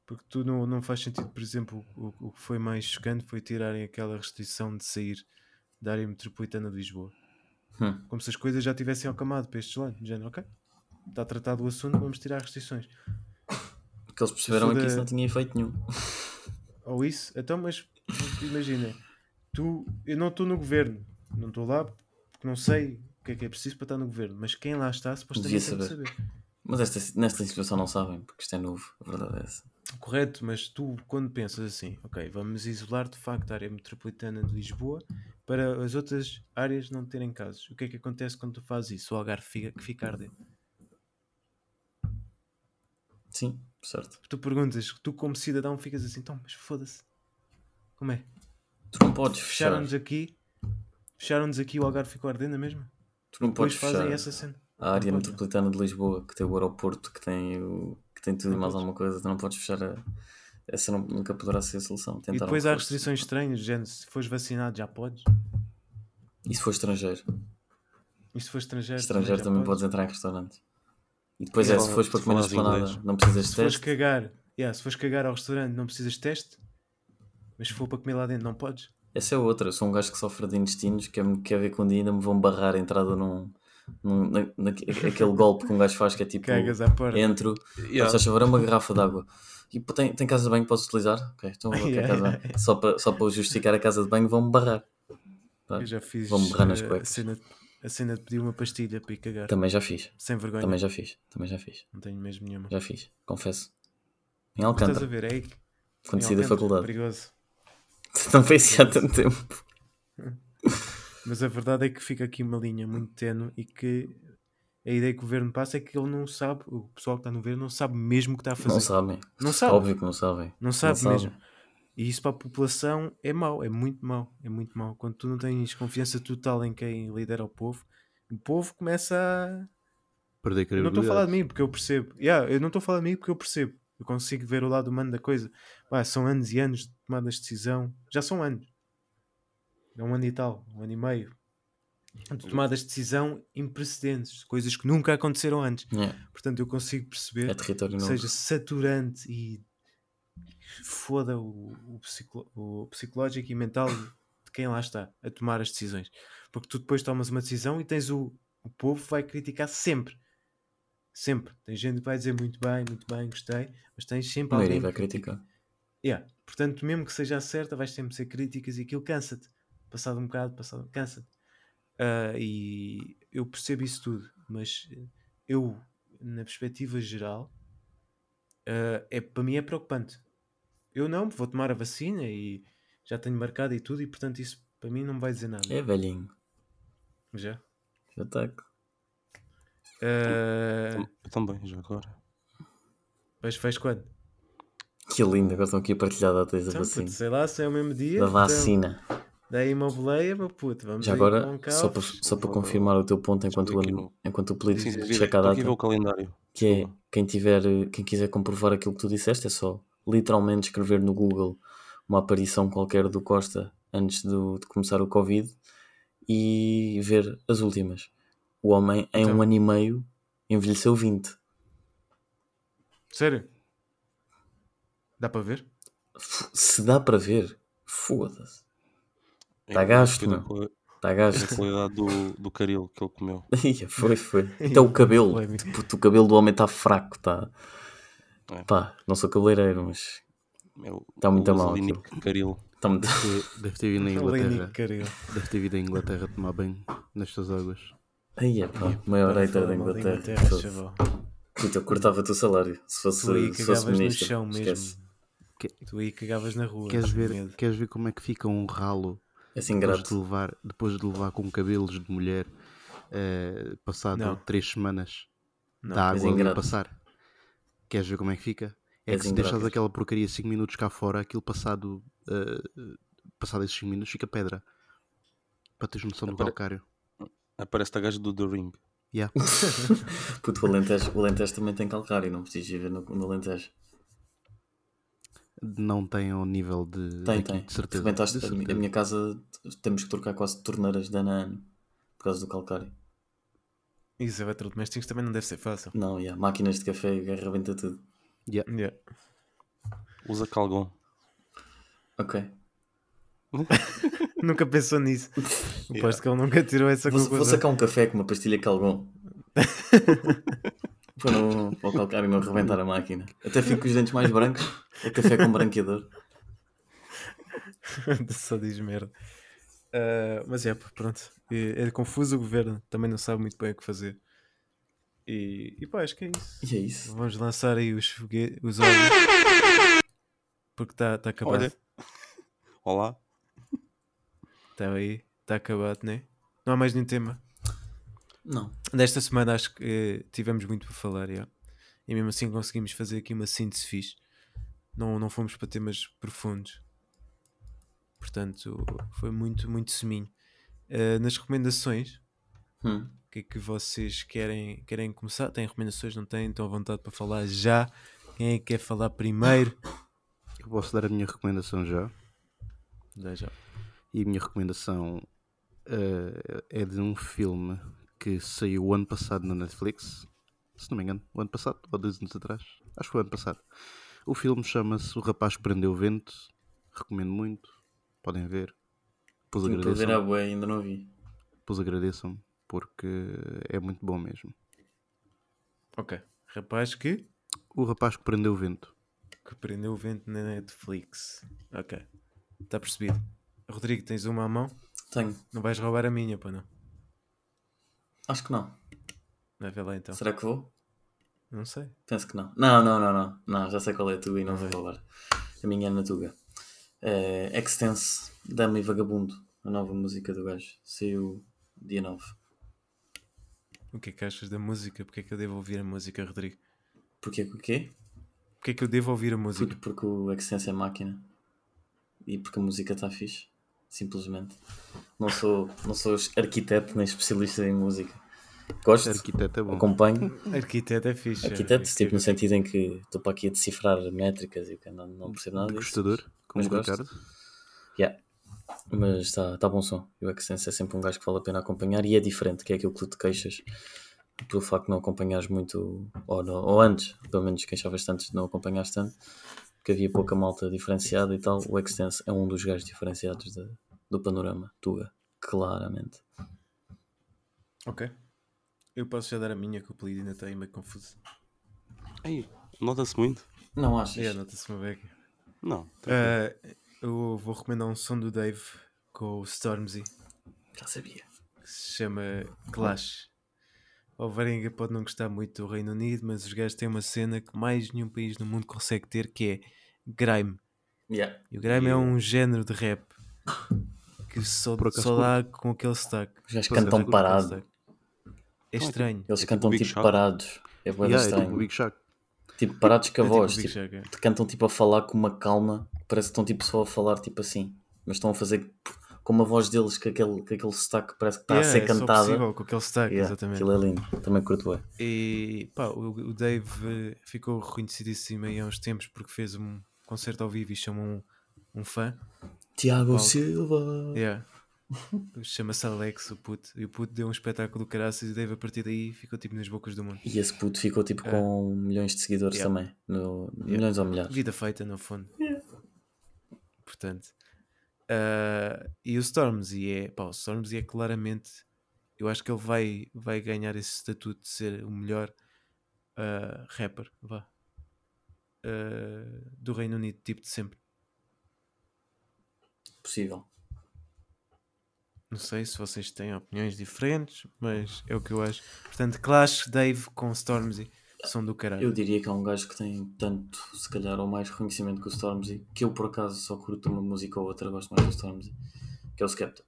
Porque tu não, não faz sentido, por exemplo, o, o que foi mais chocante foi tirarem aquela restrição de sair da área metropolitana de Lisboa hum. como se as coisas já tivessem acalmado para estes lados. Género, ok, está tratado o assunto, vamos tirar restrições. O que eles perceberam é que da- isso não tinha efeito nenhum. Ou isso, então, mas imagina, tu, eu não estou no governo, não estou lá porque não sei o que é que é preciso para estar no governo, mas quem lá está supostamente Devia saber. saber. Mas esta, nesta situação não sabem, porque isto é novo, a verdade é essa. Correto, mas tu quando pensas assim, ok, vamos isolar de facto a área metropolitana de Lisboa para as outras áreas não terem casos. O que é que acontece quando tu fazes isso? O Algarve fica, que fica a arder. Sim, certo. Tu perguntas, tu como cidadão ficas assim, então, mas foda-se. Como é? Tu não podes fechar. Fecharam-nos aqui, fecharam-nos aqui o Algarve ficou ardendo mesmo? Tu não Depois podes fazem fechar essa cena. a área metropolitana de Lisboa, que tem o aeroporto, que tem, o, que tem tudo e mais alguma coisa. Tu não podes fechar a. Essa não- nunca poderá ser a solução. E Tentaram depois que há restrições estranhas, género, se fores vacinado já podes. E se for estrangeiro? E se for estrangeiro, Estrangeiro já também podes. podes entrar em restaurantes. E depois E é, fala- se fores para comer na esplanada, não precisas de Se fores teste. cagar, yeah, se fores cagar ao restaurante não precisas de teste, mas se for para comer lá dentro não podes. Essa é outra. Eu sou um gajo que sofre de intestinos, quer, quer ver que um dia ainda me vão barrar a entrada num. num na, na- aquele golpe que um gajo faz que é tipo. Cagas à porta. Entro, Yeah. favor, é uma garrafa de água. E tem, tem casa de banho que posso utilizar? Ok, então vou Yeah, casa banho. (laughs) Só para, só para justificar a casa de banho vão-me barrar. Pá, Eu já fiz Vão-me barrar nas eh, a, cuecas. cena, a cena de pedir uma pastilha para ir cagar. Também já fiz. Sem vergonha. Também já fiz. Também já fiz. Não tenho mesmo nenhuma. Já fiz. Confesso. Em Estás a Alcântara. ver? É aí Quando saí da Alcântara, faculdade. Perigoso. (laughs) Não foi assim há tanto tempo. (laughs) Mas a verdade é que fica aqui uma linha muito tenue e que a ideia que o governo passa é que ele não sabe, o pessoal que está no governo não sabe mesmo o que está a fazer. Não sabem. Não sabe. Óbvio que não sabem. Não sabe sabem. mesmo. E isso para a população é mau, é muito mau, é muito mau. Quando tu não tens confiança total em quem lidera o povo, o povo começa a. Perder Eu não credibilidade. estou a falar de mim porque eu percebo. Yeah, eu não estou a falar de mim porque eu percebo. Eu consigo ver o lado humano da coisa. Pá, são anos e anos de tomadas de decisão. Já são anos. É um ano e tal, um ano e meio. De tomadas de decisão imprecedentes, coisas que nunca aconteceram antes. Yeah, Portanto, eu consigo perceber É que seja saturante e foda o, o, psico- o psicológico e mental de quem lá está a tomar as decisões. Porque tu depois tomas uma decisão e tens o, o povo vai criticar sempre. Sempre. Tem gente que vai dizer muito bem, muito bem, gostei, mas tens sempre alguém vai que critica. criticar. Yeah. Portanto, mesmo que seja certa, vais sempre ser críticas e aquilo cansa-te. Passado um bocado, passado, cansa-te. Ah, e eu percebo isso tudo, mas eu, na perspectiva geral, ah, é, para mim é preocupante. Eu não, vou tomar a vacina e já tenho marcado e tudo, e portanto isso para mim não me vai dizer nada. É velhinho. Já. Já está. Eu também, já agora. mas fez quando? Que lindo. Agora estão aqui a partilhar datas da Então, vacina. sei lá, se é o mesmo dia. Da então, vacina. Daí uma boleia, meu puto, vamos Já agora, com só para, só para confirmar o teu ponto enquanto, aqui o- enquanto o político Sim, sim, sim, checa a data, o calendário. que é quem tiver, quem quiser comprovar aquilo que tu disseste, é só literalmente escrever no Google uma aparição qualquer do Costa antes do- de começar o Covid e ver as últimas. O homem, em Então. um ano e meio, envelheceu 20. Sério? Dá para ver? Se dá para ver, foda-se. É, Tá gasto, quali- Está gasto. qualidade do, do caril que ele comeu. (laughs) Foi, foi. Até (laughs) o cabelo. Puto, o cabelo do homem está fraco, está. É. Pá, não sou cabeleireiro, mas É o- Tá muito mal Caril. está muito. Deve- Deve ter vindo Leni (laughs) Inglaterra. Caril. Deve ter vindo à Inglaterra tomar banho nestas águas. Aí é pá, maior hater da Inglaterra. Chaval. Puta, eu cortava-te o salário se fosse, Tu aí se fosse cagavas no ministro. chão mesmo. Tu aí cagavas na rua. Queres ver, queres ver como é que fica um ralo É assim depois grato. de levar, depois de levar com cabelos de mulher eh, passado Não. três semanas Não, da és água ali a passar? Queres ver como é que fica? É És que se deixas aquela porcaria 5 minutos cá fora, aquilo passado, eh, passado esses 5 minutos fica pedra. Para teres noção do Apare- calcário. Aparece a gaja do The Ring. Yeah. (laughs) Puto, o Alentejo, o Alentejo também tem calcário, não precisas viver no, no Alentejo. Não tem ao nível de. Tem, daqui, tem. De certeza. Rebentaste- de a, mi- a certeza. minha casa temos que trocar quase torneiras de ano a ano por causa do calcário. Isso, eletrodomésticos também não deve ser fácil. Não, yeah, máquinas de café arrebenta tudo. Yeah. Usa Calgon. Ok. (laughs) Nunca pensou nisso. (laughs) Aposto que ele nunca tirou essa Vou, vou sacar um café com uma pastilha Calgon. (laughs) para, não, para o calcário não rebentar a máquina. Até fico com os dentes mais brancos. É café com branqueador. (laughs) Só diz merda. Ah, mas é, pronto. É, é confuso o governo. Também não sabe muito bem o que fazer. E, e pá, acho que é isso. E é isso. Vamos lançar aí os, fogue... os olhos. Porque está tá acabado. Olha. Olá. Está aí. Está acabado, né? Não há mais nenhum tema. Não. Desta semana acho que eh, tivemos muito para falar, já. e mesmo assim conseguimos fazer aqui uma síntese fixe. Não, não fomos para temas profundos. Portanto, foi muito, muito seminho. Uh, nas recomendações, Hum. o que é que vocês querem, querem começar? Têm recomendações? Não têm? Estão à vontade para falar já? Quem é que quer falar primeiro? Eu posso dar a minha recomendação já. Dá já. E a minha recomendação eh, é de um filme que saiu o ano passado na Netflix. Se não me engano, o ano passado ou dois anos atrás. Acho que foi o ano passado. O filme chama-se O Rapaz que Prendeu o Vento. Recomendo muito. Podem ver. Depois Tenho para ver a agradeçam. bué, ainda não vi. Depois agradeçam porque é muito bom mesmo. Ok. Rapaz que, O Rapaz que Prendeu o Vento. que prendeu o vento na Netflix. Ok. Está percebido. Rodrigo, tens uma à mão? Tenho. Não vais roubar a minha, pá, não? Acho que não. Vai ver lá então. Será que vou? Não sei. Penso que não. Não, não, não, não. Não, já sei qual é a tua e não Não vou vai. roubar. A minha é na Tuga. É Extense, Dama e Vagabundo. A nova música do gajo. Saiu dia 9. O que é que achas da música? Porque é que eu devo ouvir a música, Rodrigo? Porquê que o quê? Porque é que eu devo ouvir a música? Porque, porque o Extense é máquina. E porque a música está fixe. Simplesmente. Não sou, não sou arquiteto nem especialista em música. Gosto, Arquiteto é bom. acompanho. Arquiteto é fixe. Arquiteto, é. tipo no sentido em que estou para aqui a decifrar métricas e que não, não percebo nada disso. Gostador, como o. Ricardo. Yeah. Mas está tá bom som. E o Extense é sempre um gajo que vale a pena acompanhar e é diferente, que é aquilo que tu te queixas pelo facto de não acompanhares muito, ou, não- ou antes, pelo menos queixavas tanto de não acompanhares tanto, porque havia pouca malta diferenciada e tal. O Extense é um dos gajos diferenciados da- do panorama, Tuga, claramente. Ok. Eu posso já dar a minha, que o apelido ainda está aí meio confuso. Ei, nota-se muito? Não achas? É, nota-se uma beca. Não. Ah, eu vou recomendar um som do Dave com o Stormzy, Já sabia. que se chama Clash. O Varenga pode não gostar muito do Reino Unido, mas os gajos têm uma cena que mais nenhum país no mundo consegue ter, que é grime. Yeah. E o grime é um género de rap que só, só dá com aquele sotaque. Os gajos cantam parado. sotaque. É estranho. Eles É tipo cantam Big tipo Shaq. parados. É bué Yeah, é estranho. tipo o Big Shaq. Tipo, parados com a É tipo voz. o Big tipo, Shaq, é. cantam tipo a falar com uma calma, parece que estão tipo só a falar tipo assim, mas estão a fazer com uma voz deles com aquele, com aquele sotaque que parece que está Yeah, a ser é cantada. possível, com aquele sotaque, Yeah, exatamente. Aquilo é lindo, também curto bem. E pá, o, o Dave eh, ficou reconhecidíssimo aí há uns tempos porque fez um concerto ao vivo e chamou um, um fã. Tiago. Silva. Yeah. (laughs) Chama-se Alex, o puto. E o puto deu um espetáculo do caraças e Dave a partir daí ficou tipo nas bocas do mundo. E esse puto ficou tipo com milhões de seguidores Yeah. também. No, Milhões ou milhares. Vida feita, no fundo. Portanto. Ah, e o Stormzy é. Pá, o Stormzy é claramente. Eu acho que ele vai, vai ganhar esse estatuto de ser o melhor ah, rapper vá, ah, do Reino Unido, tipo de sempre. Possível. Não sei se vocês têm opiniões diferentes, mas é o que eu acho. Portanto, Clash, Dave com Stormzy são do caralho. Eu diria que é um gajo que tem tanto, se calhar, ou mais reconhecimento que o Stormzy, que eu por acaso só curto uma música ou outra, gosto mais do Stormzy, que é o Skepta.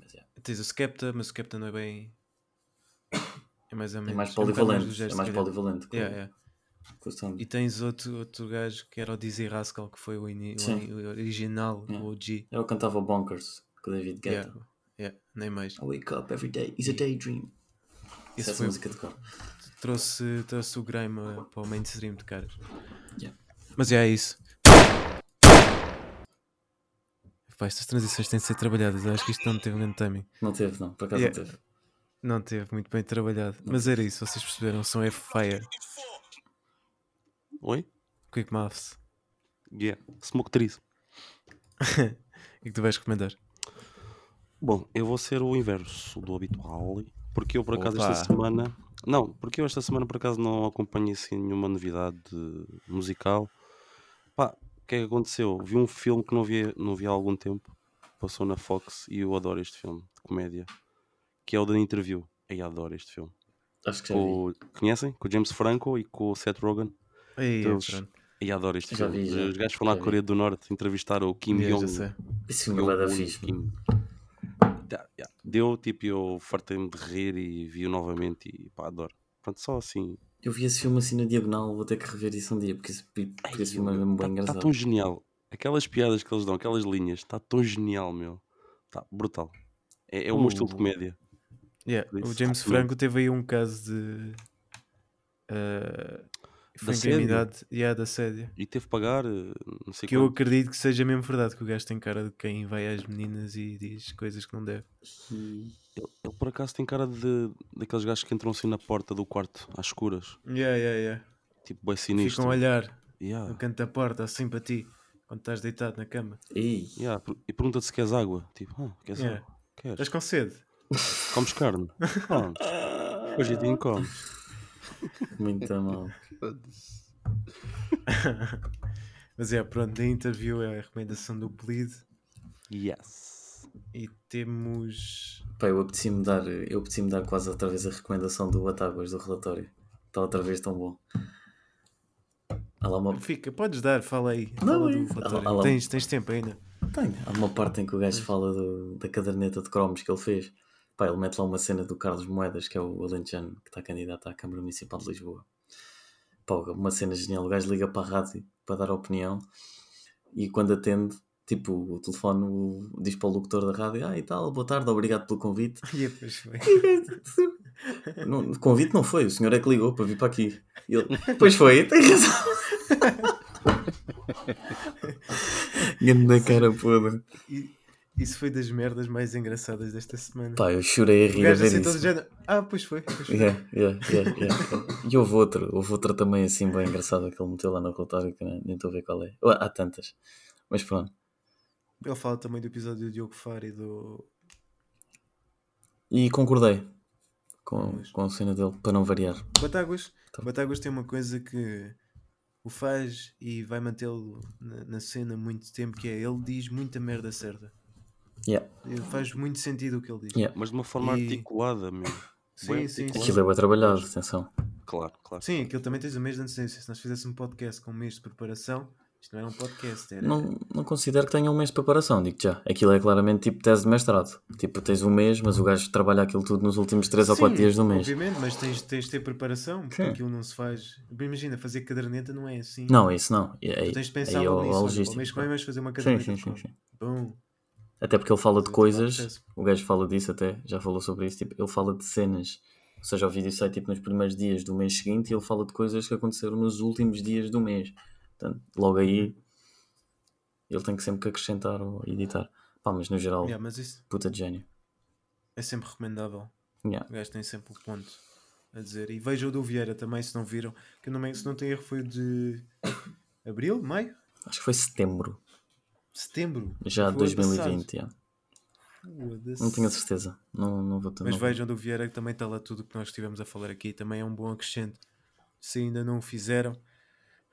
Mas é, Tens o Skepta, mas o Skepta não é bem. É mais ou é menos. mais um bocado polivalente, do género, é mais polivalente que, Yeah, yeah. E tens outro, outro gajo que era o Dizzy Rascal, que foi o, ini- o original, Yeah. o OG. Eu cantava Bonkers com o David Guetta. Yeah, nem mais. I wake up every day, it's a daydream. Esse Essa foi, música de cor. Trouxe, trouxe o grime uh, para o mainstream de caras. Yeah. Mas é isso. Pá, estas transições têm de ser trabalhadas. Eu acho que isto não teve grande timing. Não teve, não, por acaso Yeah. não teve. Não teve muito bem trabalhado. Mas era isso, vocês perceberam? São é fire. Oi? Quick Mouths. Yeah. Smoke Trees. O (laughs) que que tu vais recomendar? Bom, eu vou ser o inverso do habitual, porque eu por acaso Opa. esta semana. Não, porque eu esta semana por acaso não acompanhei assim nenhuma novidade musical. Pá, o que é que aconteceu? Vi um filme que não vi, não vi há algum tempo, passou na Fox e eu adoro este filme de comédia, que é o The Interview. Eu adoro este filme. Acho que já vi. Com, o- conhecem? Com o James Franco e com o Seth Rogen. Aí, Então, pronto. E adoro este Já filme. vi, já. Os gajos foram à vi. Coreia do Norte entrevistar o Kim Yeah, já Jong. sei. Esse filme vai dar Jong-un fixe. Kim. Yeah, yeah. Deu tipo, eu fartei-me de rir e vi-o novamente e pá, adoro. Pronto, só assim. Eu vi esse filme assim na diagonal, vou ter que rever isso um dia, porque, esse, porque esse filme é mesmo bem Está engraçado. tão genial. Aquelas piadas que eles dão, aquelas linhas, está tão genial, meu. Está brutal. É, é o meu estilo de comédia. Yeah, O James Franco teve aí um caso de. ah, foi assédio? incriminado yeah, de assédio. E teve que pagar, eh, não sei Que eu quanto. acredito que seja mesmo verdade, que o gajo tem cara de quem vai às meninas e diz coisas que não deve. E- Ele, ele, por acaso tem cara de daqueles gajos que entram assim na porta do quarto, às escuras. Yeah, yeah, yeah. Tipo, bem sinistro. Ficam a olhar Yeah. no canto da porta, assim para ti, quando estás deitado na cama. Ei, Yeah, per- E pergunta-te se queres água. Tipo, ah, queres Yeah. água? Queres? Estás com sede? Comes carne? (laughs) Comes. Hoje em dia comes. Muito mal. Mas é, pronto, da interview é a recomendação do Bleed Yes. e temos. Pá, eu apeteci-me dar, eu apeteci dar quase outra vez a recomendação do Batáguas do relatório. Está outra vez tão bom. Há lá uma, Fica, podes dar, fala aí. Não, Fala é- há lá- Tens, tens tempo ainda. Tem. Há uma parte em que o gajo fala do- da caderneta de cromos que ele fez. Pá, ele mete lá uma cena do Carlos Moedas, que é o alentejano que está candidato à Câmara Municipal de Lisboa. Pá, uma cena genial. O gajo liga para a rádio para dar opinião e quando atende, tipo, o telefone o- diz para o locutor da rádio: Ah, e tal, boa tarde, obrigado pelo convite. (laughs) E depois foi. Não, o convite não foi, o senhor é que ligou para vir para aqui. E ele, pois foi, tem razão. (laughs) Grande cara podre. E isso foi das merdas mais engraçadas desta semana. Pá, eu chorei a rir a ver assim isso. género. Ah, pois foi. Pois foi. Yeah, yeah, yeah. E houve outro, houve outra também assim bem engraçada que ele meteu lá no relatório que nem estou a ver qual é. Há tantas. Mas pronto. Ele fala também do episódio do Diogo Faro e do. E concordei com, com a cena dele, para não variar. Batáguas. Tá. Batáguas tem uma coisa que o faz e vai mantê-lo na, na cena muito tempo, que é ele diz muita merda certa. Yeah. Faz muito sentido o que ele diz. Yeah. Mas de uma forma E- articulada, meu. Sim, Bem sim, articulado. Aquilo é bem trabalhado, atenção. Claro, claro. Sim, aquilo também tens o mês de antecedência. Se nós fizéssemos um podcast com um mês de preparação, isto não era um podcast, era. Não, não considero que tenha um mês de preparação, digo já. Aquilo é claramente tipo tese de mestrado. Tipo, tens um mês, mas o gajo trabalha aquilo tudo nos últimos 3 ou Sim, 4 dias do mês. Obviamente, mas tens, tens de ter preparação, porque Sim. aquilo não se faz. Imagina, fazer caderneta não é assim. Não, isso não. E Tu Aí, tens de pensar aí é logo o- nisso. Ao mês que vem vais fazer uma Sim, caderneta. sim, sim, como? sim. Bum. Até porque ele fala de coisas, o gajo fala disso até, já falou sobre isso, tipo, ele fala de cenas, ou seja, o vídeo sai tipo nos primeiros dias do mês seguinte e ele fala de coisas que aconteceram nos últimos dias do mês. Portanto, logo aí ele tem que sempre que acrescentar ou editar. Pá, mas no geral, Yeah, mas isso puta de gênio. é sempre recomendável. Yeah. O gajo tem sempre o ponto a dizer. E vejam o do Vieira também, se não viram. Que não, se não tem erro, foi o de (coughs) abril, maio, Acho que foi setembro, setembro. já de Foi ano 2020. yeah. Não tenho a certeza. Não, não vou. Mas não- vejam do Vieira que também está lá tudo o que nós estivemos a falar aqui. Também é um bom acrescente. Se ainda não o fizeram,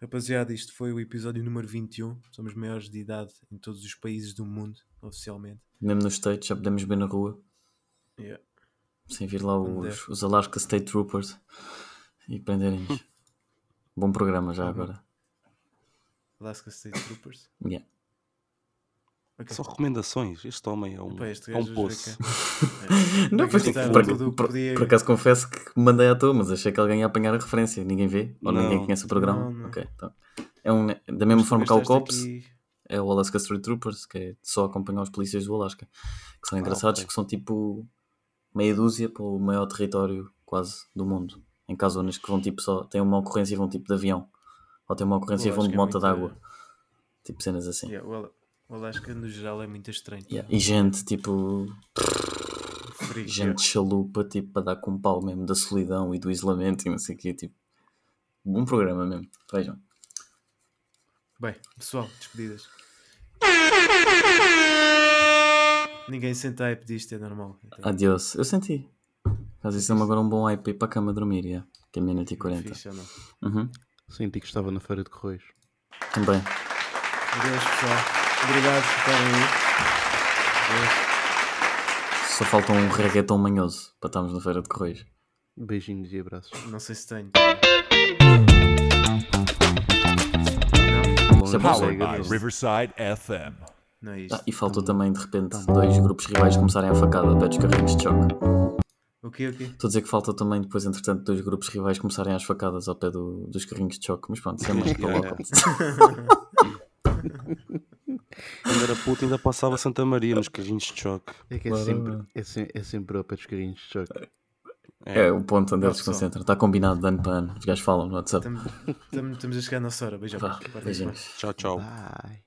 rapaziada, isto foi o episódio número 21. Somos maiores de idade em todos os países do mundo, oficialmente. Mesmo nos States já podemos ver na rua, Yeah. sem vir lá os, os Alaska State Troopers e prenderem-nos. (laughs) Bom programa já Uhum. agora. Alaska State Troopers. Yeah. Ok. São recomendações. Este homem é um, é um poço. (laughs) é Não, pois, por, o por- podia. por acaso confesso que mandei à toa, mas achei que alguém ia apanhar a referência. Ninguém vê? Ou Não. ninguém conhece o programa? Não, não. Ok, então. É um, da mesma forma que há o Gastaste COPS, aqui- é o Alaska Street Troopers, que é só acompanhar os polícias do Alasca. Que são engraçados, ok. que são tipo meia dúzia para o maior território quase do mundo. Em zonas que vão tipo só, têm uma ocorrência e vão tipo de avião. Ou têm uma ocorrência e O vão de é moto muito- d'água. Tipo cenas assim. Yeah, o Ala- o Alasca no geral é muito estranho. Yeah. E gente, tipo, Frio, gente chalupa, tipo, para dar com um pau mesmo da solidão e do isolamento e não sei o quê, tipo, bom programa mesmo, vejam. Bem, pessoal, despedidas. Ninguém senta hype disto, é normal. Então, Adiós, eu senti. Caso isso é agora um bom hype para a cama dormir, yeah. que é meia-noite e quarenta. Uhum. Senti que estava na feira de Correios. Também. Adeus, pessoal. Obrigado por estarem aí. Só falta um reggaeton manhoso para estarmos na feira de Correios. Beijinhos e abraços. Não sei se tenho. Isso é bom. Powered by Riverside FM. Não é isto. Ah, e faltou também, de repente, dois grupos rivais começarem a facada a pé dos carrinhos de choque. O quê, o quê? Estou a dizer que falta também depois, entretanto, dois grupos rivais começarem às facadas ao pé do- dos carrinhos de choque. Mas pronto, isso é mais para logo. (laughs) (laughs) (laughs) Quando era puto ainda passava Santa Maria nos carrinhos de choque. É que é Bora. sempre, é, se- é sempre ao pé dos carrinhos de choque. É o ponto onde eles se concentram. Está combinado de ano para ano. Os gajos falam no WhatsApp. Estamos, a chegar à nossa hora. Beijão. Beijinhos. Tchau, tchau. Bye.